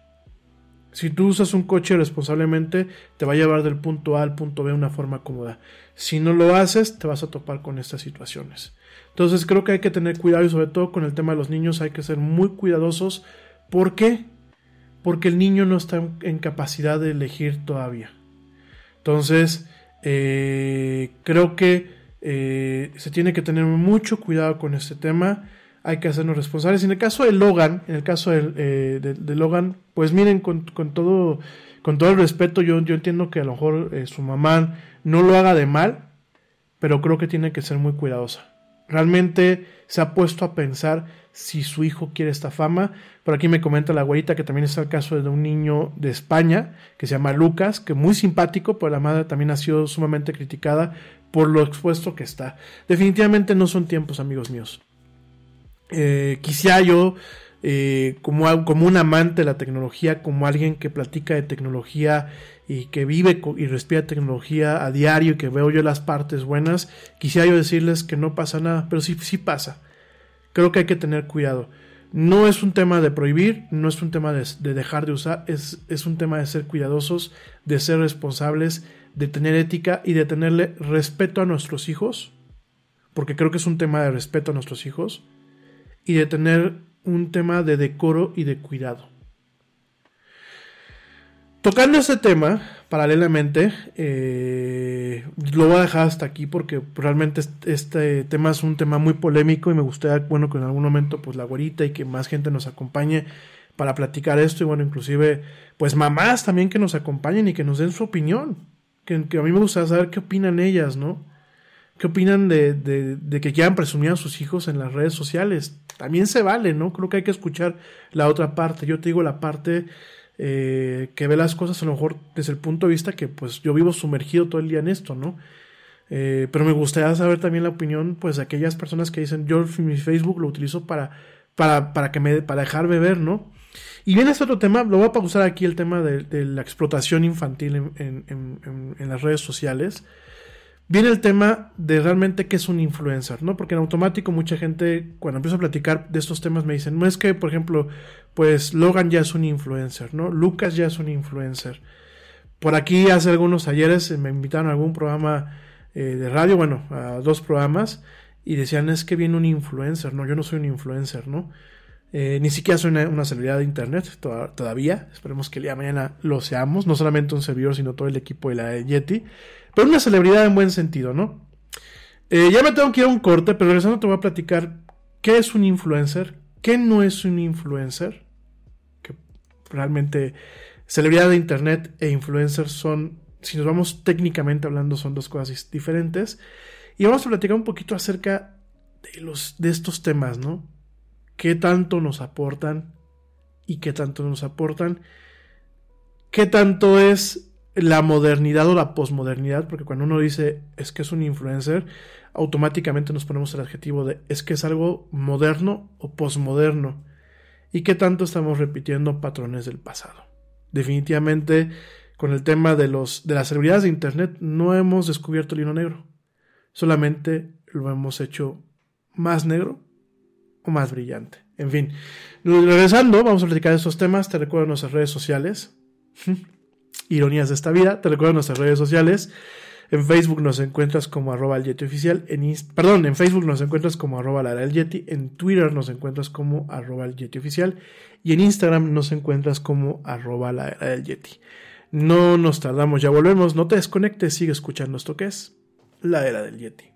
S5: Si tú usas un coche responsablemente, te va a llevar del punto A al punto B de una forma cómoda. Si no lo haces, te vas a topar con estas situaciones. Entonces creo que hay que tener cuidado y sobre todo con el tema de los niños hay que ser muy cuidadosos. ¿Por qué? Porque el niño no está en capacidad de elegir todavía. Entonces, eh, creo que eh, se tiene que tener mucho cuidado con este tema. Hay que hacernos responsables. En el caso de Logan, en el caso de, eh, Logan, pues miren, con, todo, con todo el respeto, yo entiendo que a lo mejor su mamá no lo haga de mal, pero creo que tiene que ser muy cuidadosa realmente se ha puesto a pensar si su hijo quiere esta fama. Por aquí me comenta la güerita que también está el caso de un niño de España que se llama Lucas, que muy simpático, pero la madre también ha sido sumamente criticada por lo expuesto que está. Definitivamente no son tiempos, amigos míos. Eh, quizá yo eh, como, como un amante de la tecnología, como alguien que platica de tecnología y que vive y respira tecnología a diario y que veo yo las partes buenas, quisiera yo decirles que no pasa nada, pero sí, sí pasa. Creo que hay que tener cuidado. No es un tema de prohibir, no es un tema de, de dejar de usar, es, es un tema de ser cuidadosos, de ser responsables, de tener ética y de tenerle respeto a nuestros hijos, porque creo que es un tema de respeto a nuestros hijos, y de tener un tema de decoro y de cuidado. Tocando ese tema, paralelamente, eh, lo voy a dejar hasta aquí porque realmente este, tema es un tema muy polémico y me gustaría, bueno, que en algún momento pues la güerita y que más gente nos acompañe para platicar esto y bueno, inclusive pues mamás también que nos acompañen y que nos den su opinión, que, que a mí me gustaría saber qué opinan ellas, ¿no? ¿Qué opinan de, de, de que quieran presumir a sus hijos en las redes sociales? También se vale, ¿no? Creo que hay que escuchar la otra parte. Yo te digo la parte eh, que ve las cosas a lo mejor desde el punto de vista que pues yo vivo sumergido todo el día en esto, ¿no? Eh, pero me gustaría saber también la opinión pues de aquellas personas que dicen yo mi Facebook lo utilizo para, para, para que me para dejar beber, ¿no? Y viene este otro tema, lo voy a pausar aquí el tema de, de la explotación infantil en, en, en, en las redes sociales viene el tema de realmente qué es un influencer, ¿no? Porque en automático mucha gente, cuando empiezo a platicar de estos temas, me dicen, no es que, por ejemplo, pues Logan ya es un influencer, ¿no? Lucas ya es un influencer. Por aquí hace algunos ayeres eh, me invitaron a algún programa eh, de radio, bueno, a dos programas, y decían, es que viene un influencer, ¿no? Yo no soy un influencer, ¿no? Eh, ni siquiera soy una, celebridad de internet to todavía. Esperemos que el día de mañana lo seamos. No solamente un servidor, sino todo el equipo de la Yeti. Pero una celebridad en buen sentido, ¿no? Eh, ya me tengo que ir a un corte, pero regresando te voy a platicar qué es un influencer, qué no es un influencer. Que realmente celebridad de internet e influencer son, si nos vamos técnicamente hablando, son dos cosas diferentes. Y vamos a platicar un poquito acerca de, los, de estos temas, ¿no? qué tanto nos aportan y qué tanto nos aportan, qué tanto es la modernidad o la posmodernidad, porque cuando uno dice es que es un influencer, automáticamente nos ponemos el adjetivo de es que es algo moderno o posmoderno, y qué tanto estamos repitiendo patrones del pasado. Definitivamente, con el tema de, los, de las celebridades de Internet, no hemos descubierto el hilo negro, solamente lo hemos hecho más negro o más brillante. En fin, regresando, vamos a platicar de estos temas. Te recuerdo nuestras redes sociales. Ironías de esta vida. Te recuerdo nuestras redes sociales. En Facebook nos encuentras como arroba el Yeti oficial. En Perdón, en Facebook nos encuentras como arroba la del Yeti. En Twitter nos encuentras como arroba el Yeti oficial. Y en Instagram nos encuentras como arroba la era del Yeti. No nos tardamos, ya volvemos. No te desconectes, sigue escuchando esto que es la era del Yeti.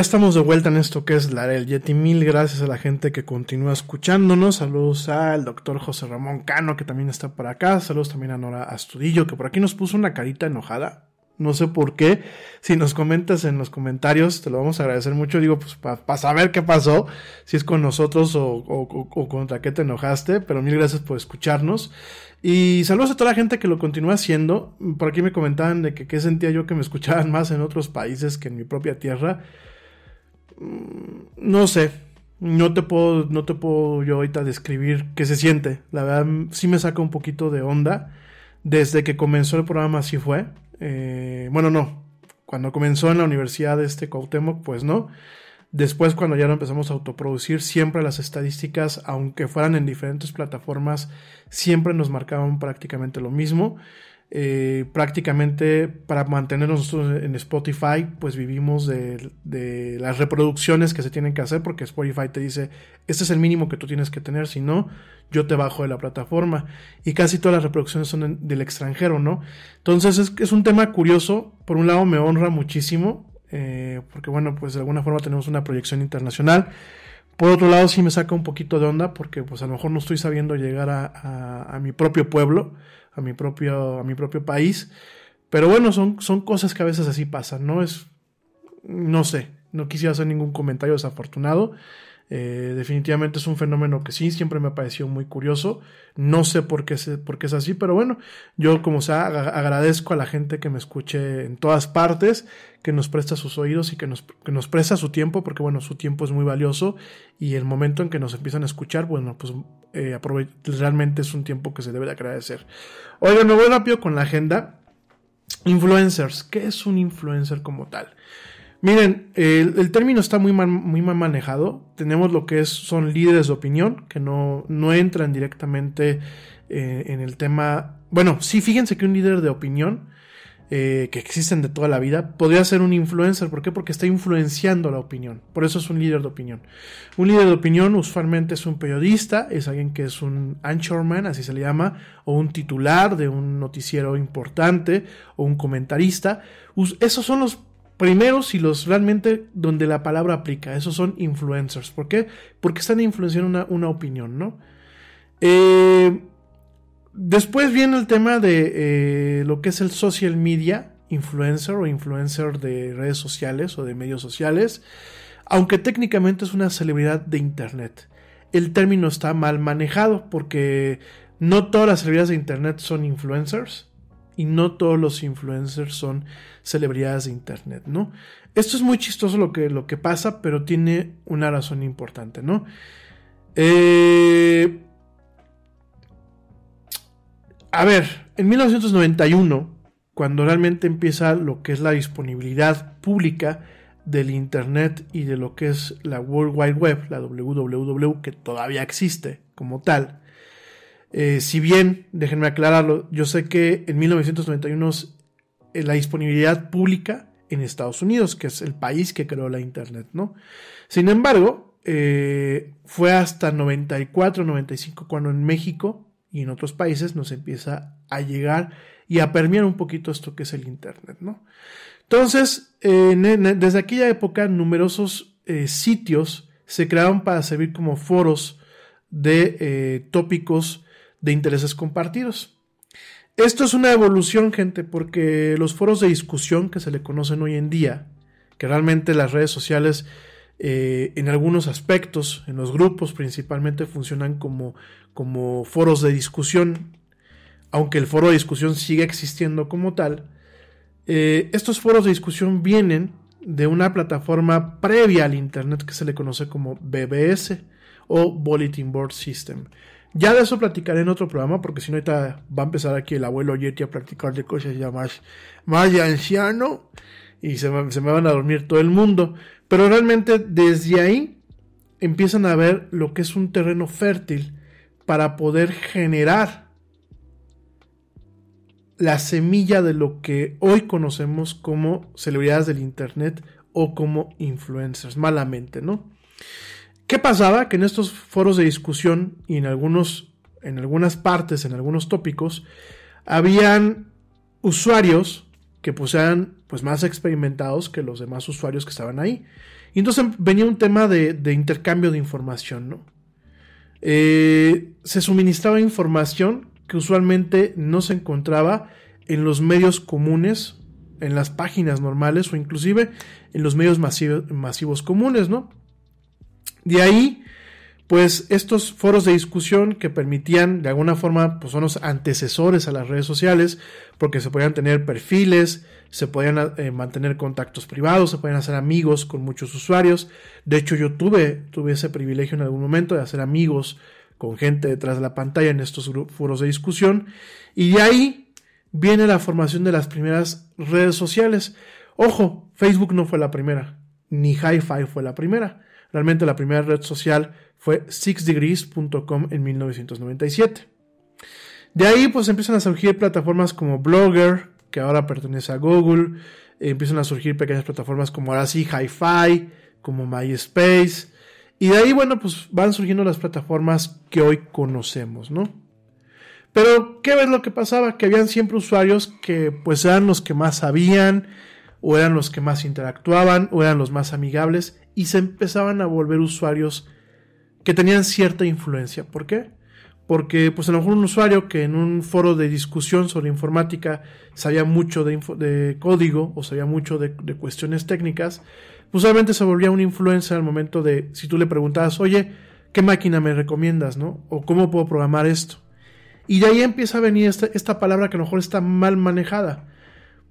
S5: Ya estamos de vuelta en esto que es la del Yeti. Mil gracias a la gente que continúa escuchándonos. Saludos al doctor José Ramón Cano, que también está por acá. Saludos también a Nora Astudillo, que por aquí nos puso una carita enojada. No sé por qué. Si nos comentas en los comentarios, te lo vamos a agradecer mucho. Digo, pues para saber qué pasó, si es con nosotros o, o, o, contra qué te enojaste. Pero mil gracias por escucharnos. Y saludos a toda la gente que lo continúa haciendo. Por aquí me comentaban de que qué sentía yo que me escuchaban más en otros países que en mi propia tierra. No sé, no te puedo, no te puedo yo ahorita describir qué se siente. La verdad, sí me saca un poquito de onda. Desde que comenzó el programa así fue. Eh, bueno, no. Cuando comenzó en la universidad de este Cuauhtémoc, pues no. Después, cuando ya lo empezamos a autoproducir, siempre las estadísticas, aunque fueran en diferentes plataformas, siempre nos marcaban prácticamente lo mismo. Eh, prácticamente para mantenernos en Spotify, pues vivimos de, las reproducciones que se tienen que hacer, porque Spotify te dice, este es el mínimo que tú tienes que tener, si no, yo te bajo de la plataforma. Y casi todas las reproducciones son del extranjero, ¿no? Entonces es, es, un tema curioso, por un lado me honra muchísimo, eh, porque bueno, pues de alguna forma tenemos una proyección internacional. Por otro lado, sí me saca un poquito de onda, porque pues a lo mejor no estoy sabiendo llegar a mi propio pueblo a mi propio, a mi propio país. Pero bueno, son, son cosas que a veces así pasan, ¿no? Es, no sé, no quisiera hacer ningún comentario desafortunado. Eh, definitivamente es un fenómeno que sí, siempre me ha parecido muy curioso. No sé por qué, es así, pero bueno, yo como sea agradezco a la gente que me escuche en todas partes, que nos presta sus oídos y que nos, que nos presta su tiempo, porque bueno, su tiempo es muy valioso y el momento en que nos empiezan a escuchar, bueno, pues eh, realmente es un tiempo que se debe de agradecer. Oigan, me voy rápido con la agenda. Influencers, ¿qué es un influencer como tal? Miren, el, término está muy mal, muy mal manejado. Tenemos lo que es, son líderes de opinión, que no, no entran directamente eh, en el tema. Bueno, sí, fíjense que un líder de opinión, eh, que existen de toda la vida, podría ser un influencer. ¿Por qué? Porque está influenciando la opinión. Por eso es un líder de opinión. Un líder de opinión usualmente es un periodista, es alguien que es un anchorman, así se le llama, o un titular de un noticiero importante, o un comentarista. Esos son los primeros y los realmente donde la palabra aplica. Esos son influencers. ¿Por qué? Porque están influenciando una, una opinión, ¿no? Eh, después viene el tema de eh, lo que es el social media influencer o influencer de redes sociales o de medios sociales, aunque técnicamente es una celebridad de Internet. El término está mal manejado porque no todas las celebridades de Internet son influencers y no todos los influencers son celebridades de internet, ¿no? Esto es muy chistoso lo que, lo que pasa, pero tiene una razón importante, ¿no? Eh, a ver, en 1991, cuando realmente empieza lo que es la disponibilidad pública del Internet y de lo que es la World Wide Web, la WWW, que todavía existe como tal, eh, si bien, déjenme aclararlo, yo sé que en 1991 eh, la disponibilidad pública en Estados Unidos, que es el país que creó la Internet, ¿no? Sin embargo, eh, fue hasta 94, 95 cuando en México y en otros países nos empieza a llegar y a permear un poquito esto que es el Internet, ¿no? Entonces, desde aquella época, numerosos sitios se crearon para servir como foros de tópicos de intereses compartidos. Esto es una evolución, gente, porque los foros de discusión que se le conocen hoy en día, que realmente las redes sociales eh, en algunos aspectos, en los grupos principalmente, funcionan como, como foros de discusión, aunque el foro de discusión sigue existiendo como tal, eh, estos foros de discusión vienen de una plataforma previa al Internet que se le conoce como BBS o Bulletin Board System. Ya de eso platicaré en otro programa, porque si no, ahorita va a empezar aquí el abuelo Yeti a practicar de cosas ya más, más anciano. y se, se me van a dormir todo el mundo. Pero realmente desde ahí empiezan a ver lo que es un terreno fértil para poder generar la semilla de lo que hoy conocemos como celebridades del Internet o como influencers, malamente, ¿no? ¿Qué pasaba? Que en estos foros de discusión y en algunos, en algunas partes, en algunos tópicos, habían usuarios que pues eran pues más experimentados que los demás usuarios que estaban ahí. Y entonces venía un tema de, intercambio de información, ¿no? Eh, se suministraba información que usualmente no se encontraba en los medios comunes, en las páginas normales o inclusive en los medios masivo- masivos comunes, ¿no? De ahí, pues estos foros de discusión que permitían de alguna forma, pues son los antecesores a las redes sociales, porque se podían tener perfiles, se podían eh, mantener contactos privados, se podían hacer amigos con muchos usuarios. De hecho, yo tuve, tuve ese privilegio en algún momento de hacer amigos con gente detrás de la pantalla en estos foros de discusión. Y de ahí viene la formación de las primeras redes sociales. Ojo, Facebook no fue la primera, ni Hi-Fi fue la primera. Realmente la primera red social fue sixdegrees.com en 1997. De ahí pues empiezan a surgir plataformas como Blogger, que ahora pertenece a Google, empiezan a surgir pequeñas plataformas como ahora sí Hi-Fi, como MySpace, y de ahí bueno pues van surgiendo las plataformas que hoy conocemos, ¿no? Pero, ¿qué ves lo que pasaba? Que habían siempre usuarios que pues eran los que más sabían, o eran los que más interactuaban, o eran los más amigables, y se empezaban a volver usuarios que tenían cierta influencia. ¿Por qué? Porque pues a lo mejor un usuario que en un foro de discusión sobre informática sabía mucho de, código o sabía mucho de, de cuestiones técnicas, pues obviamente se volvía un influencer al momento de, si tú le preguntabas, oye, ¿qué máquina me recomiendas, no? O cómo puedo programar esto. Y de ahí empieza a venir esta, esta palabra que a lo mejor está mal manejada.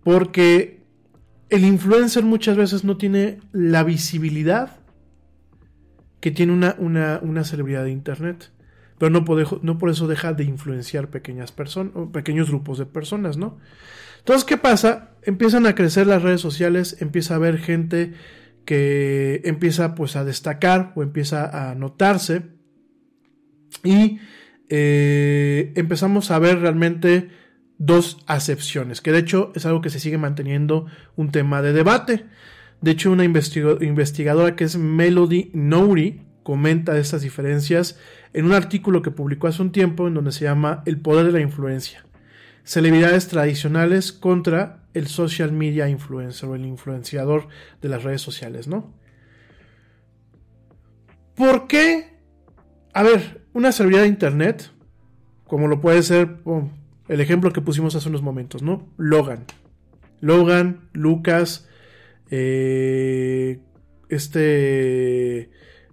S5: Porque el influencer muchas veces no tiene la visibilidad que tiene una, una, una celebridad de internet. Pero no, por- eso deja de influenciar pequeñas personas, pequeños grupos de personas, ¿no? Entonces, ¿qué pasa? Empiezan a crecer las redes sociales, empieza a haber gente que empieza pues a destacar o empieza a notarse y eh, empezamos a ver realmente dos acepciones, que de hecho es algo que se sigue manteniendo un tema de debate. De hecho, una investigadora que es Melody Nouri comenta estas diferencias en un artículo que publicó hace un tiempo en donde se llama El poder de la influencia. Celebridades tradicionales contra el social media influencer o el influenciador de las redes sociales, ¿no? ¿Por qué? A ver, una celebridad de internet, como lo puede ser el ejemplo que pusimos hace unos momentos, ¿no? Logan. Logan, Lucas, eh, este,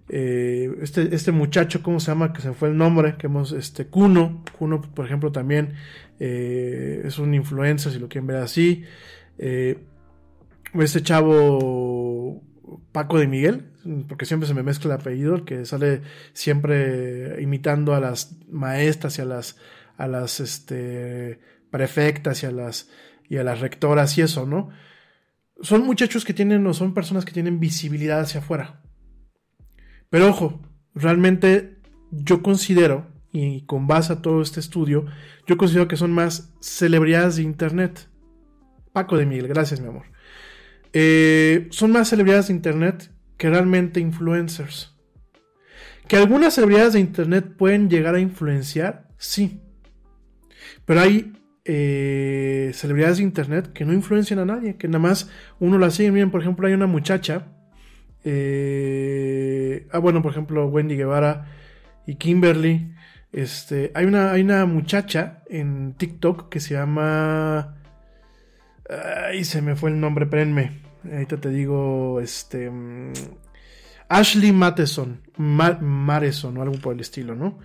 S5: eh, este, este muchacho, ¿cómo se llama? Que se fue el nombre, que hemos, este, Kuno, Kuno, por ejemplo, también eh, es un influencer, si lo quieren ver así. Este chavo Paco de Miguel, porque siempre se me mezcla el apellido, el que sale siempre imitando a las maestras y a las, a las este, prefectas y a las, y a las rectoras y eso, ¿no? Son muchachos que tienen, o son personas que tienen visibilidad hacia afuera. Pero ojo, realmente yo considero, y con base a todo este estudio, yo considero que son más celebridades de Internet. Paco de Miguel, gracias mi amor. Eh, son más celebridades de Internet que realmente influencers. Que algunas celebridades de Internet pueden llegar a influenciar, sí. Pero hay eh, celebridades de Internet que no influencian a nadie, que nada más uno la sigue. Miren, por ejemplo, hay una muchacha. eh, ah, bueno, por ejemplo, Wendy Guevara y Kimberly. Este, hay una, hay una muchacha en TikTok que se llama. Ay, se me fue el nombre, espérenme. Ahorita te digo, este. mm, Ashley Matheson, Ma- Mareson o algo por el estilo, ¿no?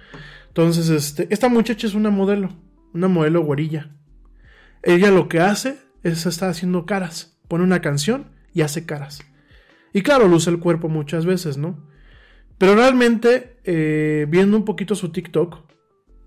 S5: Entonces, este, esta muchacha es una modelo, una modelo guarilla. Ella lo que hace es estar haciendo caras. Pone una canción y hace caras. Y claro, luce el cuerpo muchas veces, ¿no? Pero realmente, eh, viendo un poquito su TikTok,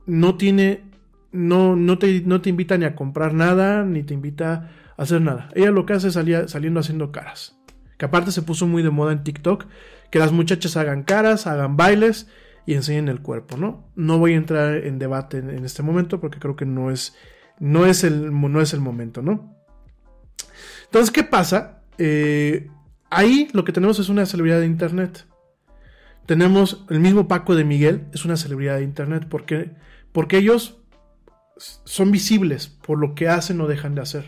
S5: no tiene. No, no, te, no te invita ni a comprar nada, ni te invita hacer nada. Ella lo que hace es saliendo haciendo caras. Que aparte se puso muy de moda en TikTok, que las muchachas hagan caras, hagan bailes y enseñen el cuerpo, ¿no? No voy a entrar en debate en, este momento porque creo que no es, no es, el, no es el momento, ¿no? Entonces, ¿qué pasa? Eh, ahí lo que tenemos es una celebridad de Internet. Tenemos el mismo Paco de Miguel, es una celebridad de Internet. ¿Por qué? Porque ellos son visibles por lo que hacen o dejan de hacer.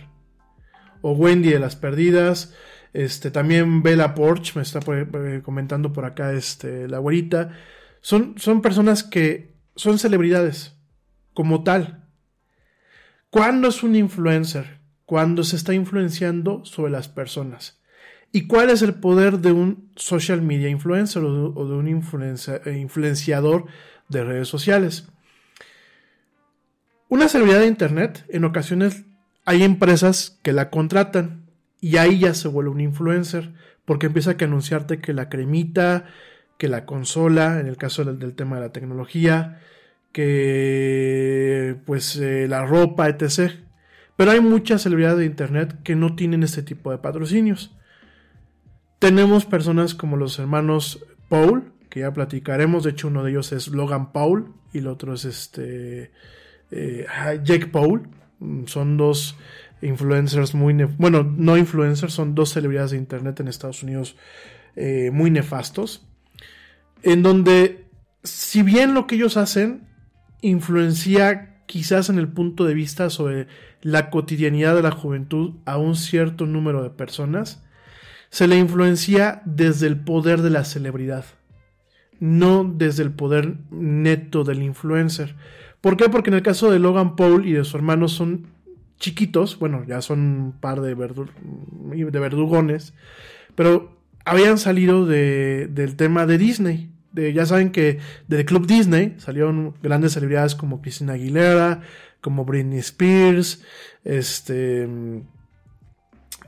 S5: O Wendy de las Perdidas, este, también Bella Porch, me está eh, comentando por acá este, la güerita. Son, son personas que son celebridades, como tal. ¿Cuándo es un influencer? Cuando se está influenciando sobre las personas. ¿Y cuál es el poder de un social media influencer o de, un eh, influenciador de redes sociales? Una celebridad de Internet, en ocasiones hay empresas que la contratan y ahí ya se vuelve un influencer porque empieza a anunciarte que la cremita, que la consola, en el caso del, tema de la tecnología, que pues eh, la ropa, etc. Pero hay muchas celebridades de Internet que no tienen este tipo de patrocinios. Tenemos personas como los hermanos Paul, que ya platicaremos, de hecho uno de ellos es Logan Paul y el otro es este eh, Jake Paul. Mm, son dos influencers muy... Bueno, no influencers, son dos celebridades de Internet en Estados Unidos eh, muy nefastos. En donde, si bien lo que ellos hacen influencia quizás en el punto de vista sobre la cotidianidad de la juventud a un cierto número de personas, se le influencia desde el poder de la celebridad, no desde el poder neto del influencer. ¿Por qué? Porque en el caso de Logan Paul y de su hermano son chiquitos, bueno, ya son un par de, de verdugones, pero habían salido de, del tema de Disney. De, ya saben que del Club Disney salieron grandes celebridades como Christina Aguilera, como Britney Spears, este,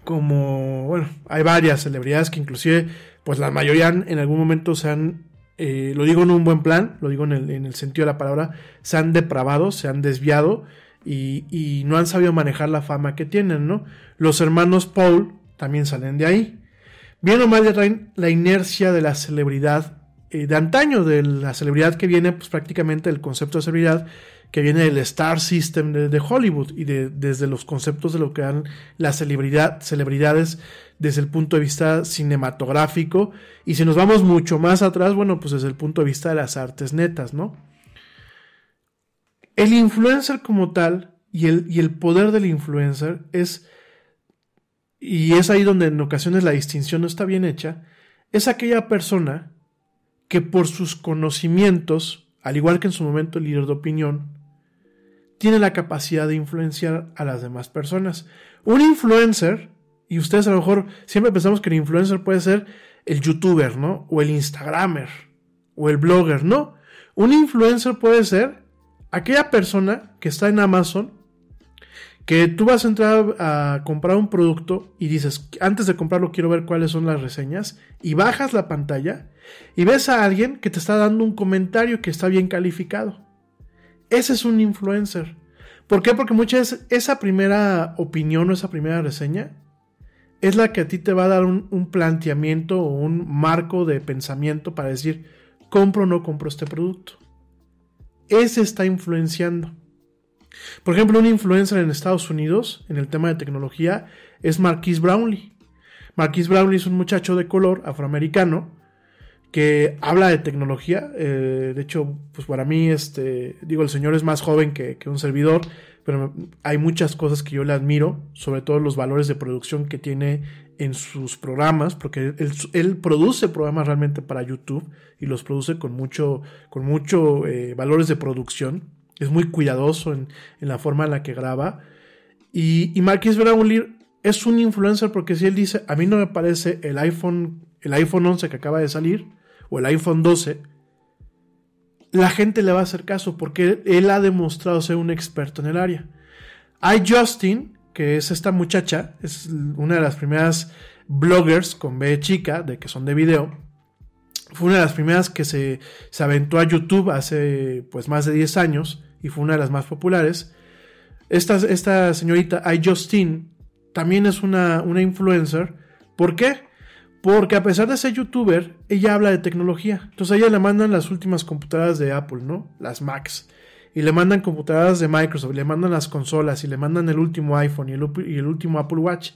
S5: como, bueno, hay varias celebridades que inclusive, pues la mayoría en algún momento se han, eh, lo digo en un buen plan, lo digo en el, en el, sentido de la palabra, se han depravado, se han desviado y, y no han sabido manejar la fama que tienen, ¿no? Los hermanos Paul también salen de ahí. Bien o mal ya la inercia de la celebridad eh, de antaño, de la celebridad que viene, pues prácticamente el concepto de celebridad que viene del Star System de, de Hollywood y de, desde los conceptos de lo que dan las celebridad, celebridades desde el punto de vista cinematográfico. Y si nos vamos mucho más atrás, bueno, pues desde el punto de vista de las artes netas, ¿no? El influencer como tal y el, y el poder del influencer es, y es ahí donde en ocasiones la distinción no está bien hecha, es aquella persona que por sus conocimientos, al igual que en su momento el líder de opinión, tiene la capacidad de influenciar a las demás personas. Un influencer, y ustedes a lo mejor siempre pensamos que el influencer puede ser el youtuber, ¿no? O el instagramer, o el blogger, no. Un influencer puede ser aquella persona que está en Amazon, que tú vas a entrar a comprar un producto y dices, antes de comprarlo quiero ver cuáles son las reseñas, y bajas la pantalla y ves a alguien que te está dando un comentario que está bien calificado. Ese es un influencer. ¿Por qué? Porque muchas veces esa primera opinión o esa primera reseña es la que a ti te va a dar un, un planteamiento o un marco de pensamiento para decir, compro o no compro este producto. Ese está influenciando. Por ejemplo, un influencer en Estados Unidos en el tema de tecnología es Marquis Brownlee. Marquis Brownlee es un muchacho de color afroamericano que habla de tecnología. Eh, de hecho, pues para mí, este, digo, el señor es más joven que, un servidor, pero hay muchas cosas que yo le admiro, sobre todo los valores de producción que tiene en sus programas, porque él, él produce programas realmente para YouTube y los produce con mucho, con mucho eh, valores de producción. Es muy cuidadoso en, en, la forma en la que graba. Y, y Marquis Brownlee es un influencer porque si él dice, a mí no me parece el iPhone, el iPhone 11 que acaba de salir, o el iPhone 12, la gente le va a hacer caso porque él ha demostrado ser un experto en el área. Hay Justin, que es esta muchacha, es una de las primeras bloggers con B chica, de que son de video. Fue una de las primeras que se, se aventó a YouTube hace pues más de 10 años y fue una de las más populares. Esta, esta señorita, I Justin, también es una, una influencer. ¿Por qué? Porque a pesar de ser youtuber, ella habla de tecnología. Entonces a ella le mandan las últimas computadoras de Apple, ¿no? Las Macs. Y le mandan computadoras de Microsoft, le mandan las consolas, y le mandan el último iPhone y el, y el último Apple Watch.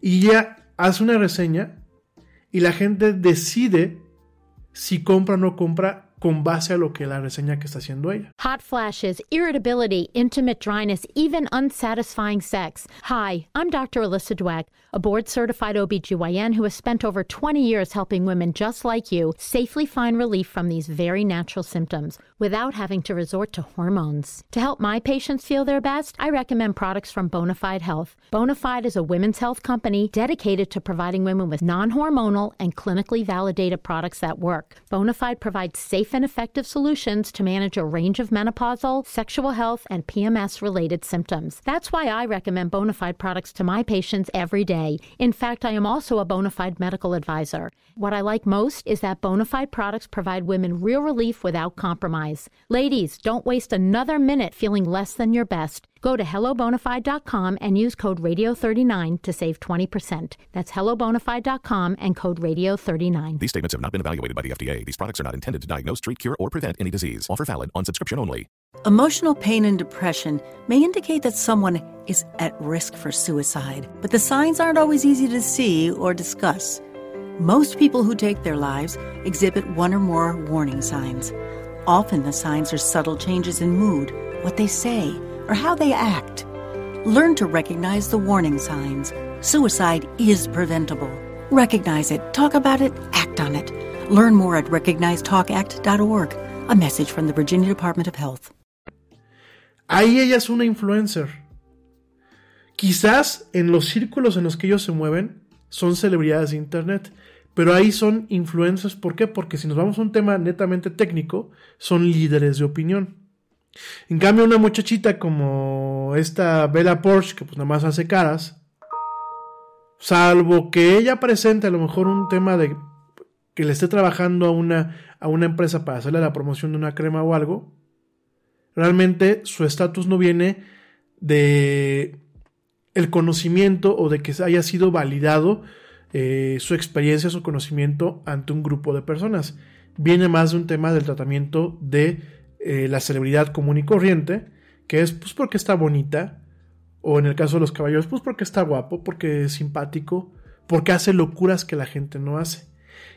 S5: Y ella hace una reseña y la gente decide si compra o no compra con base a lo que la reseña que está haciendo ella.
S8: Hot flashes, irritability, intimate dryness, even unsatisfying sex. Hi, I'm Dr. Alyssa Dweck, a board certified OBGYN who has spent over 20 years helping women just like you safely find relief from these very natural symptoms without having to resort to hormones. To help my patients feel their best, I recommend products from Bonafide Health. Bonafide is a women's health company dedicated to providing women with non hormonal and clinically validated products that work. Bonafide provides safe and effective solutions to manage a range of menopausal, sexual health, and PMS related symptoms. That's why I recommend Bonafide products to my patients every day. In fact, I am also a Bonafide medical advisor. What I like most is that Bonafide products provide women real relief without compromise. Ladies, don't waste another minute feeling less than your best. Go to hellobonafide.com and use code radio39 to save 20%. That's hellobonafide.com and code radio39.
S9: These statements have not been evaluated by the FDA. These products are not intended to diagnose, treat, cure, or prevent any disease. Offer valid on subscription only.
S10: Emotional pain and depression may indicate that someone is at risk for suicide, but the signs aren't always easy to see or discuss. Most people who take their lives exhibit one or more warning signs. Often the signs are subtle changes in mood, what they say, or how they act. Learn to recognize the warning signs. Suicide is preventable. Recognize it, talk about it, act on it. Learn more at recognizetalkact.org. A message from the Virginia Department of Health.
S5: Ahí ella es una influencer. Quizás en los círculos en los que ellos se mueven son celebridades de internet, pero ahí son influencers. ¿Por qué? Porque si nos vamos a un tema netamente técnico, son líderes de opinión. En cambio, una muchachita como esta Bella Porsche, que pues nada más hace caras, salvo que ella presente a lo mejor un tema de que le esté trabajando a una, a una empresa para hacerle la promoción de una crema o algo, realmente su estatus no viene de el conocimiento o de que haya sido validado eh, su experiencia, su conocimiento ante un grupo de personas. Viene más de un tema del tratamiento de eh, la celebridad común y corriente, que es pues porque está bonita, o en el caso de los caballeros, pues porque está guapo, porque es simpático, porque hace locuras que la gente no hace.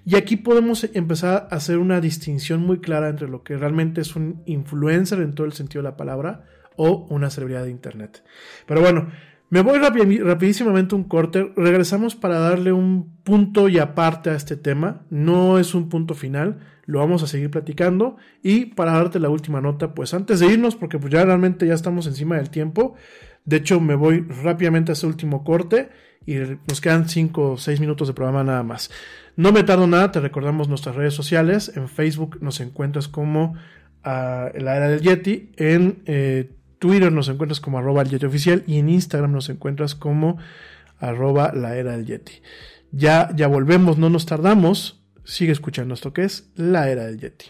S5: Y aquí podemos empezar a hacer una distinción muy clara entre lo que realmente es un influencer en todo el sentido de la palabra o una celebridad de Internet. Pero bueno, me voy rapidísimamente un corte. Regresamos para darle un punto y aparte a este tema. No es un punto final. Lo vamos a seguir platicando. Y para darte la última nota, pues antes de irnos, porque pues ya realmente ya estamos encima del tiempo. De hecho, me voy rápidamente a ese último corte. Y nos quedan 5 o 6 minutos de programa nada más. No me tardo nada, te recordamos nuestras redes sociales. En Facebook nos encuentras como la era del Yeti. En eh, Twitter nos encuentras como arroba el Yeti oficial y en Instagram nos encuentras como arroba la era del Yeti. Ya, ya volvemos, no nos tardamos. Sigue escuchando esto que es la era del Yeti.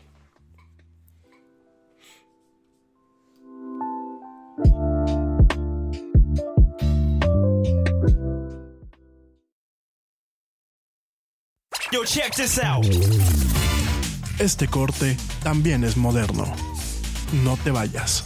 S2: Yo, check this out.
S5: Este corte también es moderno. No te vayas.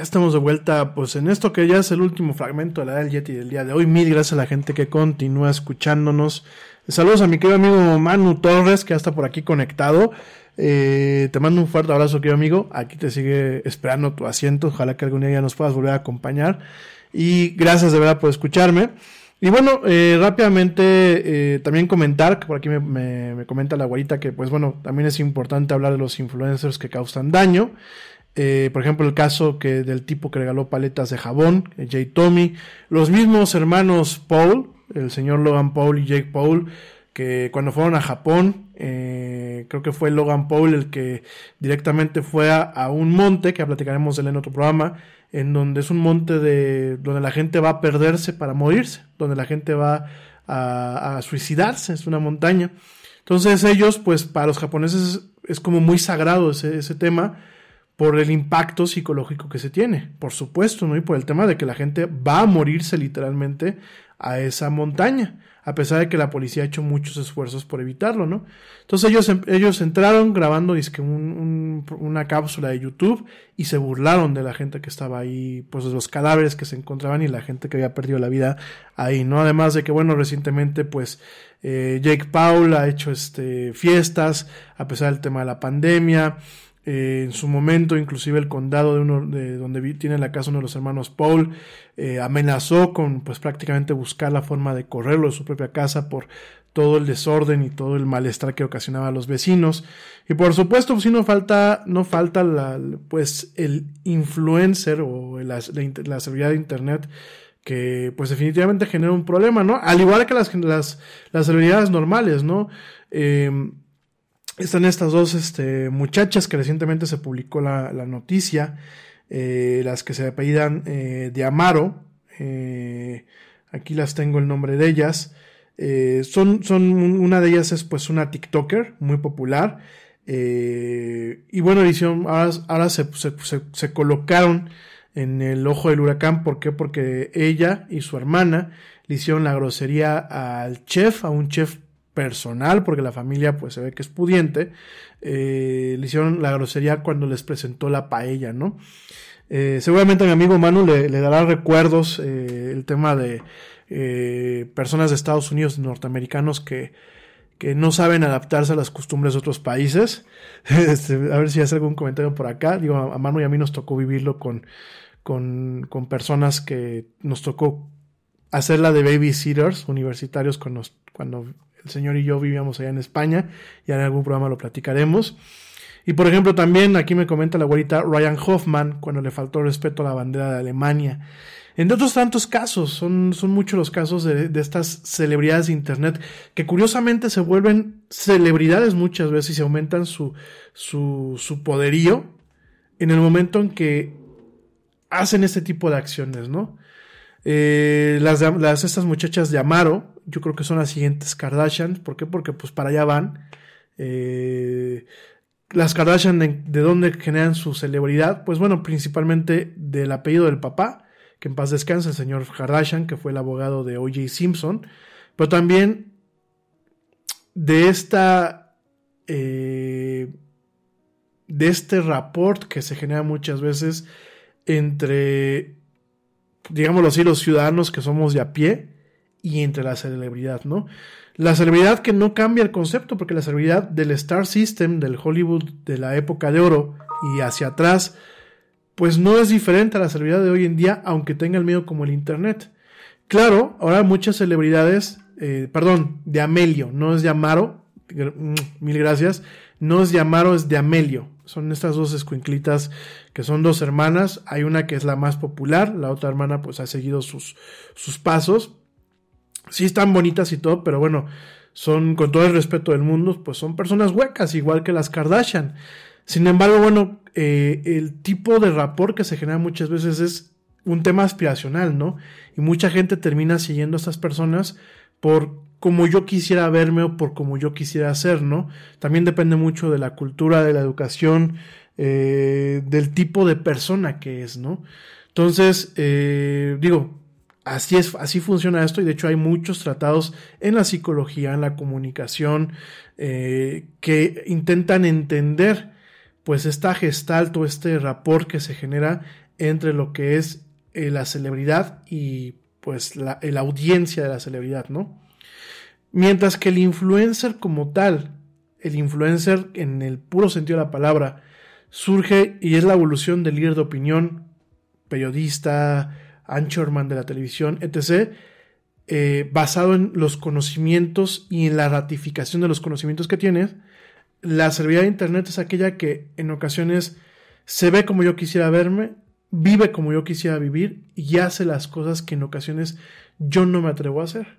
S5: Estamos de vuelta, pues en esto que ya es el último fragmento de la del Yeti del día de hoy. Mil gracias a la gente que continúa escuchándonos. Saludos a mi querido amigo Manu Torres, que ya está por aquí conectado. Eh, te mando un fuerte abrazo, querido amigo. Aquí te sigue esperando tu asiento. Ojalá que algún día ya nos puedas volver a acompañar. Y gracias de verdad por escucharme. Y bueno, eh, rápidamente eh, también comentar, que por aquí me comenta la guarita que pues bueno, también es importante hablar de los influencers que causan daño. Eh, por ejemplo, el caso que del tipo que regaló paletas de jabón, eh, Jay Tommy, los mismos hermanos Paul, el señor Logan Paul y Jake Paul, que cuando fueron a Japón, eh, creo que fue Logan Paul el que directamente fue a, un monte, que platicaremos él en otro programa, en donde es un monte de donde la gente va a perderse para morirse, donde la gente va a, suicidarse, es una montaña. Entonces ellos, pues para los japoneses es como muy sagrado ese tema, por el impacto psicológico que se tiene, por supuesto, ¿no? Y por el tema de que la gente va a morirse literalmente a esa montaña, a pesar de que la policía ha hecho muchos esfuerzos por evitarlo, ¿no? Entonces ellos, ellos entraron grabando un, un, una cápsula de YouTube y se burlaron de la gente que estaba ahí, pues de los cadáveres que se encontraban y la gente que había perdido la vida ahí, ¿no? Además de que, bueno, recientemente, pues, eh, Jake Paul ha hecho este, fiestas, a pesar del tema de la pandemia, eh, en su momento, inclusive el condado de uno de donde tiene la casa uno de los hermanos Paul eh, amenazó con, pues prácticamente buscar la forma de correrlo de su propia casa por todo el desorden y todo el malestar que ocasionaba a los vecinos. Y por supuesto, pues sí no falta, no falta la, pues el influencer o la, la, la seguridad de internet que pues definitivamente genera un problema, ¿no? Al igual que las, las, las celebridades normales, ¿no? Eh, están estas dos este, muchachas que recientemente se publicó la, noticia, eh, las que se apellidan eh, de Amaro. Eh, aquí las tengo el nombre de ellas. Son, son, una de ellas es pues una TikToker muy popular. Y bueno, hicieron, ahora, se, se, se, colocaron en el ojo del huracán. ¿Por qué? Porque ella y su hermana le hicieron la grosería al chef, a un chef personal, porque la familia pues se ve que es pudiente, eh, le hicieron la grosería cuando les presentó la paella, ¿no? Eh, seguramente a mi amigo Manu le, dará recuerdos eh, el tema de eh, personas de Estados Unidos, norteamericanos que, que no saben adaptarse a las costumbres de otros países. Este, a ver si hace algún comentario por acá. Digo, a Manu y a mí nos tocó vivirlo con, con, con personas que nos tocó hacerla de babysitters universitarios nos, cuando el señor y yo vivíamos allá en España, y en algún programa lo platicaremos. Y por ejemplo, también aquí me comenta la abuelita Ryan Hoffman cuando le faltó respeto a la bandera de Alemania. Entre otros tantos casos, son, son muchos los casos de, de, estas celebridades de Internet que curiosamente se vuelven celebridades muchas veces y se aumentan su, su, poderío en el momento en que hacen este tipo de acciones, ¿no? Eh, las, estas muchachas de Amaro, yo creo que son las siguientes Kardashian. ¿Por qué? Porque pues para allá van. Eh, las Kardashian, de, ¿de dónde generan su celebridad? Pues bueno, principalmente del apellido del papá, que en paz descanse, el señor Kardashian, que fue el abogado de O.J. Simpson, pero también de esta... Eh, de este rapport que se genera muchas veces entre digámoslo así, los ciudadanos que somos de a pie y entre la celebridad, ¿no? La celebridad que no cambia el concepto, porque la celebridad del Star System, del Hollywood de la época de oro y hacia atrás, pues no es diferente a la celebridad de hoy en día, aunque tenga el miedo como el Internet. Claro, ahora muchas celebridades, eh, perdón, de Amelio, no es de Amaro, mil gracias, no es de Amaro, es de Amelio. Son estas dos escuinclitas que son dos hermanas. Hay una que es la más popular, la otra hermana pues ha seguido sus, sus pasos. Sí están bonitas y todo, pero bueno, son con todo el respeto del mundo, pues son personas huecas, igual que las Kardashian. Sin embargo, bueno, eh, el tipo de rapport que se genera muchas veces es un tema aspiracional, ¿no? Y mucha gente termina siguiendo a estas personas por como yo quisiera verme o por como yo quisiera ser, ¿no? También depende mucho de la cultura, de la educación, eh, del tipo de persona que es, ¿no? Entonces, eh, digo, así es, así funciona esto y de hecho hay muchos tratados en la psicología, en la comunicación, eh, que intentan entender, pues, esta gestalt este rapport que se genera entre lo que es la celebridad y, pues, la, la audiencia de la celebridad, ¿no? Mientras que el influencer como tal, el influencer en el puro sentido de la palabra, surge y es la evolución del líder de opinión, periodista, anchorman de la televisión, etc., eh, basado en los conocimientos y en la ratificación de los conocimientos que tienes, la servidumbre de Internet es aquella que en ocasiones se ve como yo quisiera verme, vive como yo quisiera vivir y hace las cosas que en ocasiones yo no me atrevo a hacer.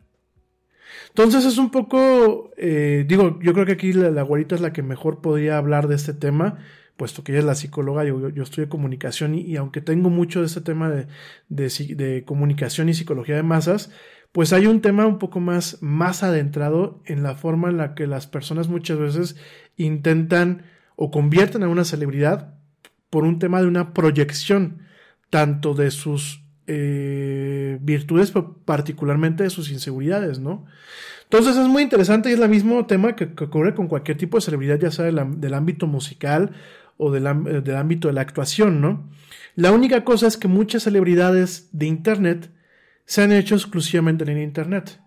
S5: Entonces es un poco, eh, digo, yo creo que aquí la, la güerita es la que mejor podría hablar de este tema, puesto que ella es la psicóloga, yo, yo, estudio comunicación y, aunque tengo mucho de este tema de, de, comunicación y psicología de masas, pues hay un tema un poco más, más adentrado en la forma en la que las personas muchas veces intentan o convierten a una celebridad por un tema de una proyección, tanto de sus eh, virtudes, particularmente de sus inseguridades, ¿no? Entonces es muy interesante y es el mismo tema que, ocurre con cualquier tipo de celebridad, ya sea del, ámbito musical o del, del, ámbito de la actuación, ¿no? La única cosa es que muchas celebridades de Internet se han hecho exclusivamente en Internet.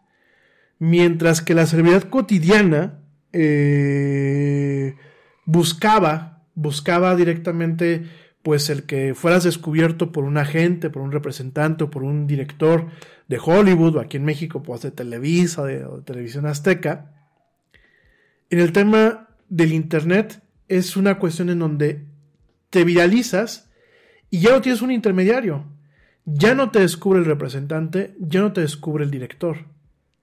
S5: Mientras que la celebridad cotidiana eh, buscaba, buscaba directamente pues el que fueras descubierto por un agente, por un representante o por un director de Hollywood o aquí en México pues de Televisa o de, Televisión Azteca, en el tema del Internet es una cuestión en donde te viralizas y ya no tienes un intermediario. Ya no te descubre el representante, ya no te descubre el director.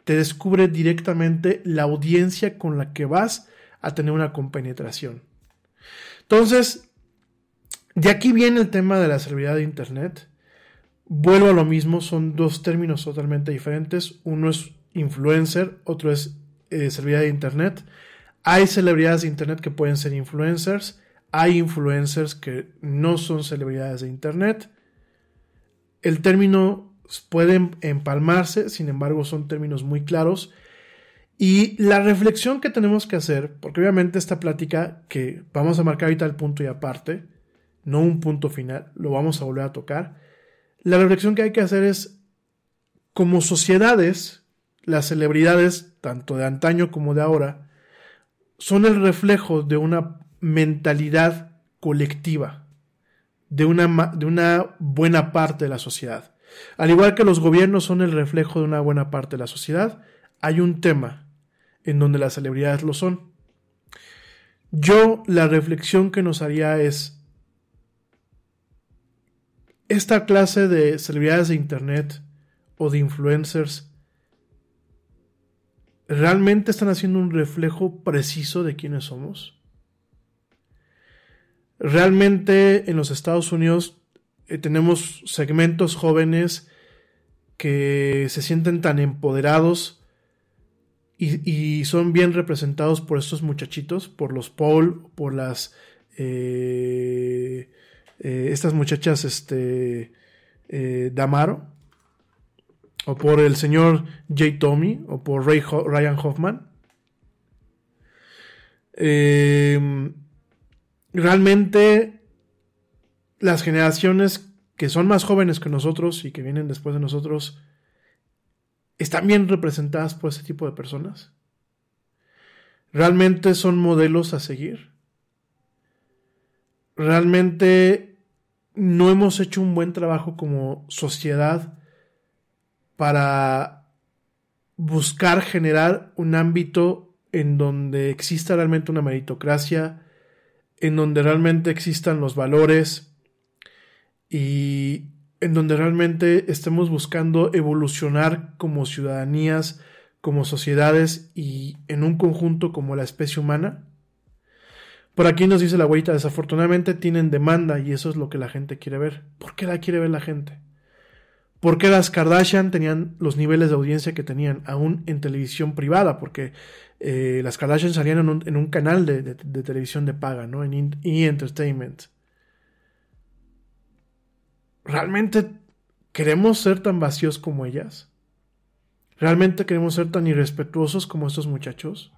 S5: Te descubre directamente la audiencia con la que vas a tener una compenetración. Entonces, de aquí viene el tema de la celebridad de Internet. Vuelvo a lo mismo, son dos términos totalmente diferentes. Uno es influencer, otro es eh, de Internet. Hay celebridades de Internet que pueden ser influencers, hay influencers que no son celebridades de Internet. El término puede empalmarse, sin embargo son términos muy claros. Y la reflexión que tenemos que hacer, porque obviamente esta plática que vamos a marcar ahorita el punto y aparte, no un punto final, lo vamos a volver a tocar. La reflexión que hay que hacer es, como sociedades, las celebridades, tanto de antaño como de ahora, son el reflejo de una mentalidad colectiva, de una, de una buena parte de la sociedad. Al igual que los gobiernos son el reflejo de una buena parte de la sociedad, hay un tema en donde las celebridades lo son. Yo la reflexión que nos haría es, esta clase de celebridades de Internet o de influencers realmente están haciendo un reflejo preciso de quiénes somos. Realmente en los Estados Unidos eh, tenemos segmentos jóvenes que se sienten tan empoderados y, son bien representados por estos muchachitos, por los Paul, por las eh, eh, estas muchachas, este, Damaro, o por el señor J. Tommy, o por Ryan Hoffman. Em, realmente las generaciones que son más jóvenes que nosotros y que vienen después de nosotros están bien representadas por ese tipo de personas. Realmente son modelos a seguir. Realmente no hemos hecho un buen trabajo como sociedad para buscar generar un ámbito en donde exista realmente una meritocracia, en donde realmente existan los valores y en donde realmente estemos buscando evolucionar como ciudadanías, como sociedades y en un conjunto como la especie humana? Por aquí nos dice la abuelita, desafortunadamente tienen demanda y eso es lo que la gente quiere ver. ¿Por qué la quiere ver la gente? ¿Por qué las Kardashian tenían los niveles de audiencia que tenían aún en televisión privada? Porque eh, las Kardashian salían en un, canal de, televisión de paga, ¿no? En E! Entertainment. ¿Realmente queremos ser tan vacíos como ellas? ¿Realmente queremos ser tan irrespetuosos como estos muchachos?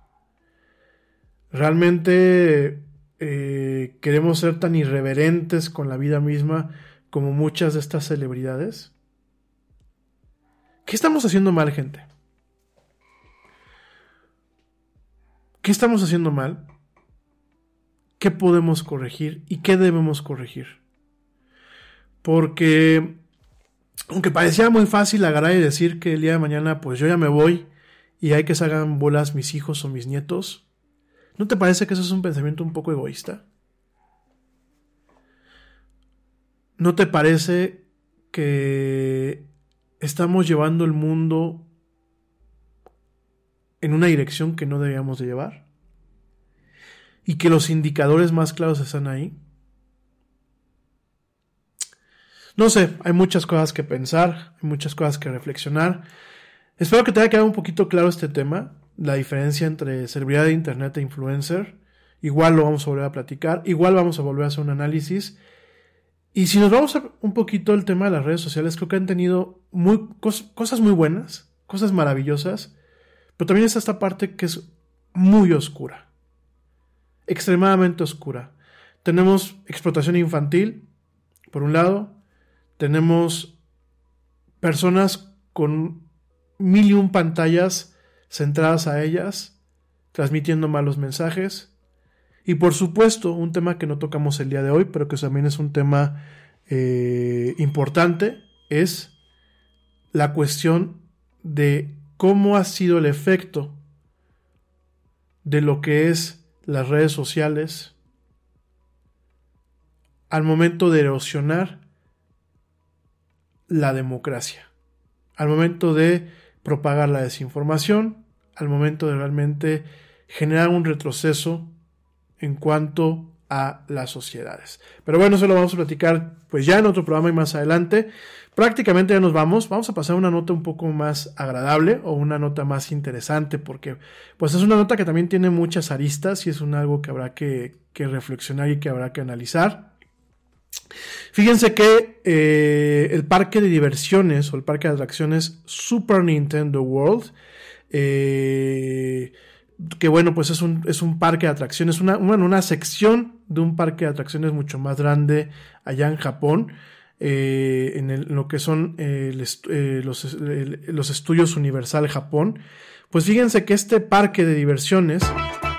S5: ¿Realmente eh, queremos ser tan irreverentes con la vida misma como muchas de estas celebridades? ¿Qué estamos haciendo mal, gente? ¿Qué estamos haciendo mal? ¿Qué podemos corregir y qué debemos corregir? Porque, aunque parecía muy fácil agarrar y decir que el día de mañana, pues yo ya me voy y hay que salgan bolas mis hijos o mis nietos, ¿No te parece que eso es un pensamiento un poco egoísta? ¿No te parece que estamos llevando el mundo en una dirección que no debíamos de llevar? ¿Y que los indicadores más claros están ahí? No sé, hay muchas cosas que pensar, hay muchas cosas que reflexionar. Espero que te haya quedado un poquito claro este tema la diferencia entre celebridad de Internet e influencer. Igual lo vamos a volver a platicar, igual vamos a volver a hacer un análisis. Y si nos vamos a un poquito el tema de las redes sociales, creo que han tenido cosas muy buenas, cosas maravillosas, pero también está esta parte que es muy oscura, extremadamente oscura. Tenemos explotación infantil, por un lado, tenemos personas con mil y un pantallas centradas a ellas, transmitiendo malos mensajes. Y por supuesto, un tema que no tocamos el día de hoy, pero que también es un tema eh, importante, es la cuestión de cómo ha sido el efecto de lo que es las redes sociales al momento de erosionar la democracia, al momento de propagar la desinformación, al momento de realmente generar un retroceso en cuanto a las sociedades. Pero bueno, eso lo vamos a platicar pues ya en otro programa y más adelante. Prácticamente ya nos vamos. Vamos a pasar a una nota un poco más agradable o una nota más interesante porque pues es una nota que también tiene muchas aristas y es un algo que habrá que, que reflexionar y que habrá que analizar. Fíjense que eh, el parque de diversiones o el parque de atracciones Super Nintendo World eh, que bueno, pues es un, es un parque de atracciones, una, una sección de un parque de atracciones mucho más grande allá en Japón, eh, en, lo que son eh, los, los, estudios Universal Japón. Pues fíjense que este parque de diversiones,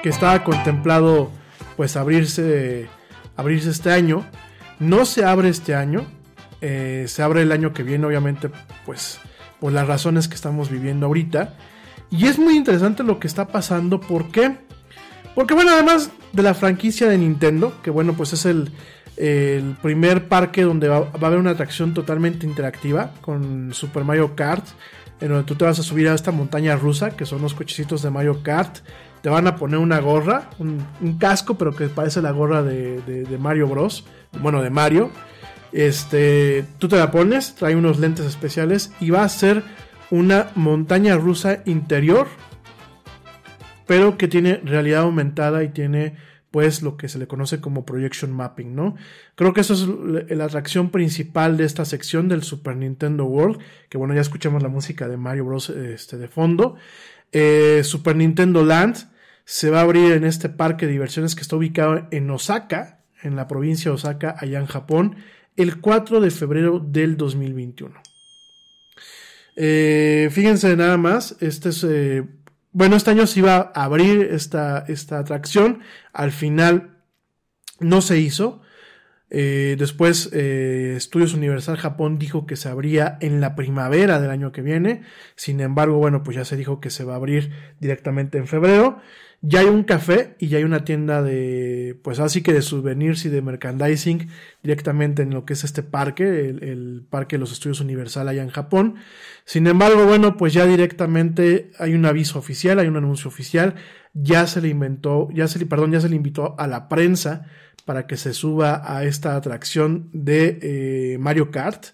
S5: que estaba contemplado pues abrirse, abrirse este año, no se abre este año, se abre el año que viene, obviamente, pues por las razones que estamos viviendo ahorita. Y es muy interesante lo que está pasando. ¿Por qué? Porque bueno, además de la franquicia de Nintendo, que bueno, pues es el, el primer parque donde va, a haber una atracción totalmente interactiva con Super Mario Kart, en donde tú te vas a subir a esta montaña rusa, que son los cochecitos de Mario Kart. Te van a poner una gorra, un, un casco, pero que parece la gorra de, de, de, Mario Bros. Bueno, de Mario. Este, tú te la pones, trae unos lentes especiales y va a ser una montaña rusa interior, pero que tiene realidad aumentada y tiene pues lo que se le conoce como projection mapping, ¿no? Creo que eso es la atracción principal de esta sección del Super Nintendo World, que bueno, ya escuchamos la música de Mario Bros. Este, de fondo. Eh, Super Nintendo Land se va a abrir en este parque de diversiones que está ubicado en Osaka, en la provincia de Osaka, allá en Japón, el 4 de febrero del 2021. Eh, fíjense nada más, este es, eh, bueno, este año se iba a abrir esta, esta atracción, al final no se hizo. Eh, después Estudios Universal Japón dijo que se abría en la primavera del año que viene. Sin embargo, bueno, pues ya se dijo que se va a abrir directamente en febrero. Ya hay un café y ya hay una tienda de, pues así que de souvenirs y de merchandising directamente en lo que es este parque, el, Parque de los Estudios Universal allá en Japón. Sin embargo, bueno, pues ya directamente hay un aviso oficial, hay un anuncio oficial, ya se le inventó, ya se le, perdón, ya se le invitó a la prensa para que se suba a esta atracción de eh, Mario Kart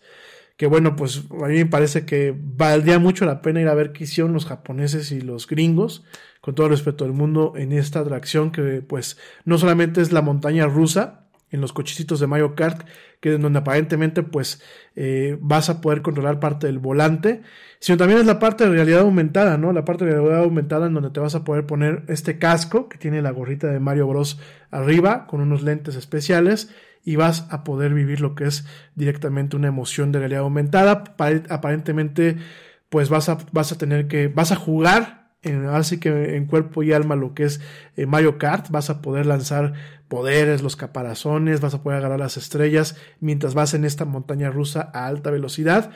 S5: que bueno, pues a mí me parece que valdría mucho la pena ir a ver qué hicieron los japoneses y los gringos, con todo el respeto del mundo, en esta atracción que pues no solamente es la montaña rusa, en los cochecitos de Mario Kart, que es donde aparentemente pues eh, vas a poder controlar parte del volante, sino también es la parte de realidad aumentada, ¿no? La parte de realidad aumentada en donde te vas a poder poner este casco que tiene la gorrita de Mario Bros arriba con unos lentes especiales y vas a poder vivir lo que es directamente una emoción de realidad aumentada. Aparentemente, pues vas a, vas a tener que, vas a jugar en, así que en cuerpo y alma lo que es eh, Mario Kart, vas a poder lanzar poderes, los caparazones, vas a poder agarrar las estrellas mientras vas en esta montaña rusa a alta velocidad.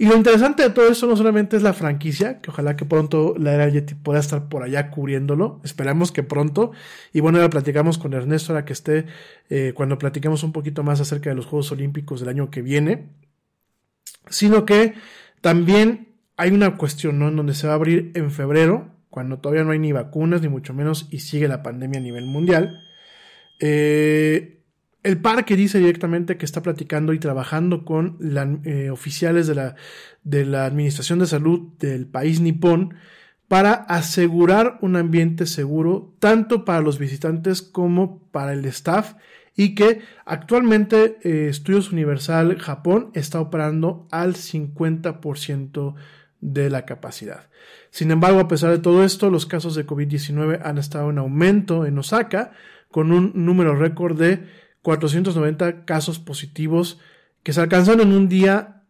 S5: Y lo interesante de todo esto no solamente es la franquicia, que ojalá que pronto la era Yeti pueda estar por allá cubriéndolo, esperamos que pronto, y bueno, ahora platicamos con Ernesto ahora que esté, eh, cuando platiquemos un poquito más acerca de los Juegos Olímpicos del año que viene, sino que también hay una cuestión ¿no? en donde se va a abrir en febrero, cuando todavía no hay ni vacunas, ni mucho menos, y sigue la pandemia a nivel mundial. Eh, el parque dice directamente que está platicando y trabajando con eh, oficiales de la, Administración de Salud del país nipón para asegurar un ambiente seguro tanto para los visitantes como para el staff y que actualmente eh, Estudios Universal Japón está operando al 50% de la capacidad. Sin embargo, a pesar de todo esto, los casos de COVID-19 han estado en aumento en Osaka con un número récord de 490 casos positivos que se alcanzaron en un día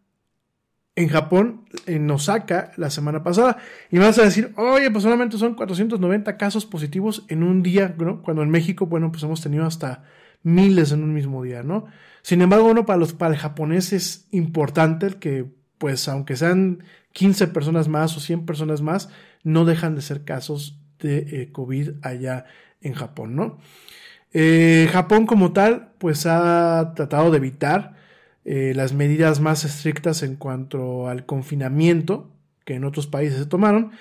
S5: en Japón, en Osaka, la semana pasada. Y vas a decir, oye, pues solamente son 490 casos positivos en un día, ¿no? Cuando en México, bueno, pues hemos tenido hasta miles en un mismo día, ¿no? Sin embargo, bueno, para los para el es importante que, pues, aunque sean 15 personas más o 100 personas más, no dejan de ser casos de eh, COVID allá en Japón, ¿no? Eh, Japón como tal, pues ha tratado de evitar eh, las medidas más estrictas en cuanto al confinamiento que en otros países se tomaron.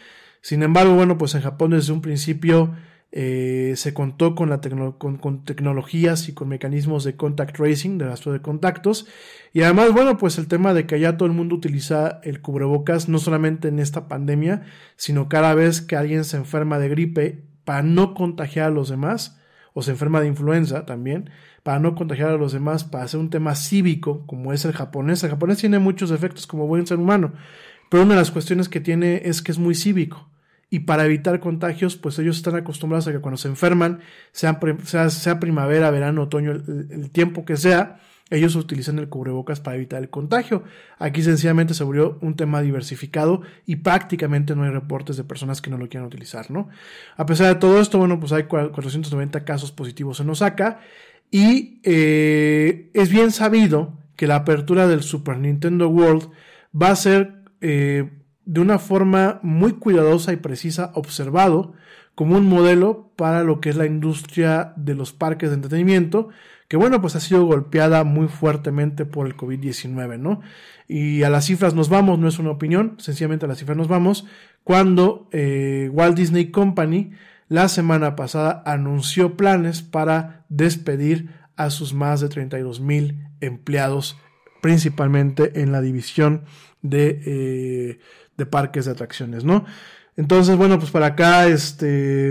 S5: Sin embargo, bueno, pues en Japón desde un principio eh, se contó con, la con, tecnologías y con mecanismos de contact tracing, de rastro de contactos. Y además, bueno, pues el tema de que ya todo el mundo utiliza el cubrebocas, no solamente en esta pandemia, sino cada vez que alguien se enferma de gripe para no contagiar a los demás o se enferma de influenza también, para no contagiar a los demás, para hacer un tema cívico, como es el japonés. El japonés tiene muchos efectos como buen ser humano, pero una de las cuestiones que tiene es que es muy cívico. Y para evitar contagios, pues ellos están acostumbrados a que cuando se enferman, sea, sea, primavera, verano, otoño, el tiempo que sea, ellos utilizan el cubrebocas para evitar el contagio. Aquí sencillamente se volvió un tema diversificado y prácticamente no hay reportes de personas que no lo quieran utilizar, ¿no? A pesar de todo esto, bueno, pues hay 490 casos positivos en Osaka y eh, es bien sabido que la apertura del Super Nintendo World va a ser eh, de una forma muy cuidadosa y precisa observado como un modelo para lo que es la industria de los parques de entretenimiento, que bueno, pues ha sido golpeada muy fuertemente por el COVID-19, ¿no? Y a las cifras nos vamos, no es una opinión, sencillamente a las cifras nos vamos, cuando eh, Walt Disney Company la semana pasada anunció planes para despedir a sus más de 32 mil empleados, principalmente en la división de, eh, de parques de atracciones, ¿no? Entonces, bueno, pues para acá, este,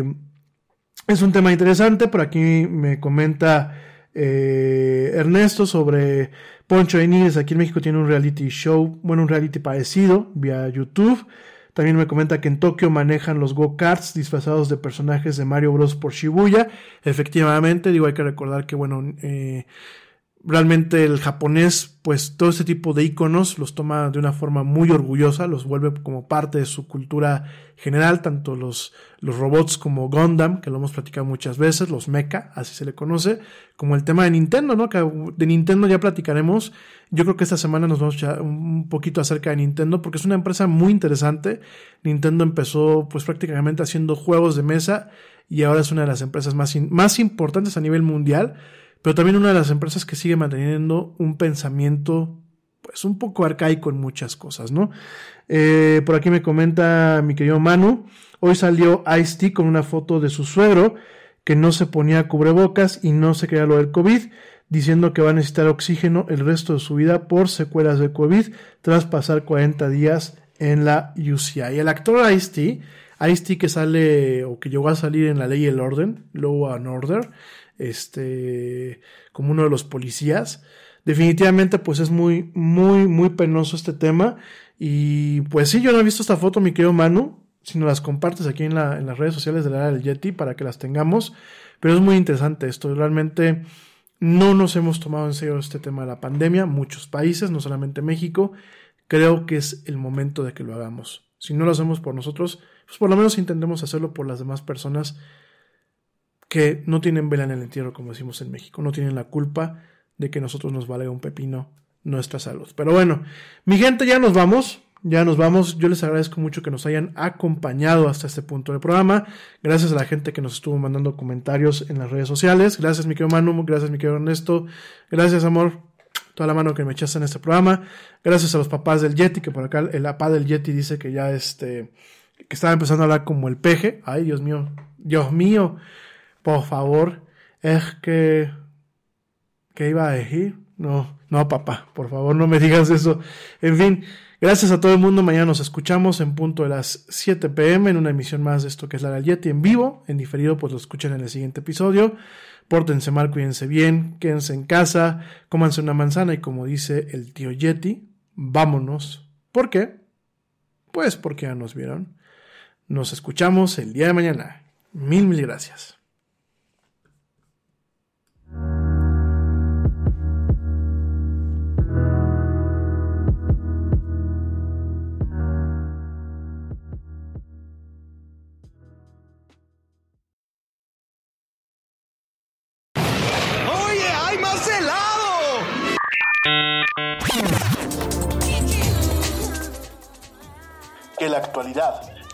S5: es un tema interesante, por aquí me comenta eh, Ernesto sobre Poncho Inés. Aquí en México tiene un reality show, bueno, un reality parecido vía YouTube. También me comenta que en Tokio manejan los go-karts disfrazados de personajes de Mario Bros. por Shibuya. Efectivamente, digo, hay que recordar que, bueno, eh, Realmente el japonés, pues todo este tipo de iconos los toma de una forma muy orgullosa, los vuelve como parte de su cultura general, tanto los, los robots como Gundam, que lo hemos platicado muchas veces, los mecha, así se le conoce, como el tema de Nintendo, ¿no? De Nintendo ya platicaremos. Yo creo que esta semana nos vamos a un poquito acerca de Nintendo, porque es una empresa muy interesante. Nintendo empezó pues prácticamente haciendo juegos de mesa y ahora es una de las empresas más, más importantes a nivel mundial pero también una de las empresas que sigue manteniendo un pensamiento pues un poco arcaico en muchas cosas, ¿no? Eh, por aquí me comenta mi querido Manu, hoy salió Ice-T con una foto de su suegro que no se ponía cubrebocas y no se quería lo del COVID, diciendo que va a necesitar oxígeno el resto de su vida por secuelas de COVID tras pasar 40 días en la UCI. El actor Ice-T que sale o que llegó a salir en la ley y el orden, Law and Order, este, como uno de los policías. Definitivamente, pues es muy, muy, muy penoso este tema. Y pues sí, yo no he visto esta foto, mi querido Manu. Si nos las compartes aquí en, en las redes sociales de la del Yeti para que las tengamos. Pero es muy interesante esto. Realmente no nos hemos tomado en serio este tema de la pandemia. Muchos países, no solamente México. Creo que es el momento de que lo hagamos. Si no lo hacemos por nosotros, pues por lo menos intentemos hacerlo por las demás personas que no tienen vela en el entierro, como decimos en México, no tienen la culpa de que nosotros nos valga un pepino nuestra salud. Pero bueno, mi gente, ya nos vamos. Ya nos vamos. Yo les agradezco mucho que nos hayan acompañado hasta este punto del programa. Gracias a la gente que nos estuvo mandando comentarios en las redes sociales. Gracias, mi querido Manu. Gracias, mi querido Ernesto. Gracias, amor. Toda la mano que me echaste en este programa. Gracias a los papás del Yeti, que por acá el papá del Yeti dice que ya este, que estaba empezando a hablar como el peje. Ay, Dios mío. Dios mío por favor, es que... ¿Qué iba a decir? No, no, papá, por favor, no me digas eso. En fin, gracias a todo el mundo. Mañana nos escuchamos en punto de las 7 pm en una emisión más de esto que es la Yeti en vivo. En diferido, pues lo escuchan en el siguiente episodio. Pórtense mal, cuídense bien, quédense en casa, cómanse una manzana y como dice el tío Yeti, vámonos. ¿Por qué? Pues porque ya nos vieron. Nos escuchamos el día de mañana. Mil, mil gracias.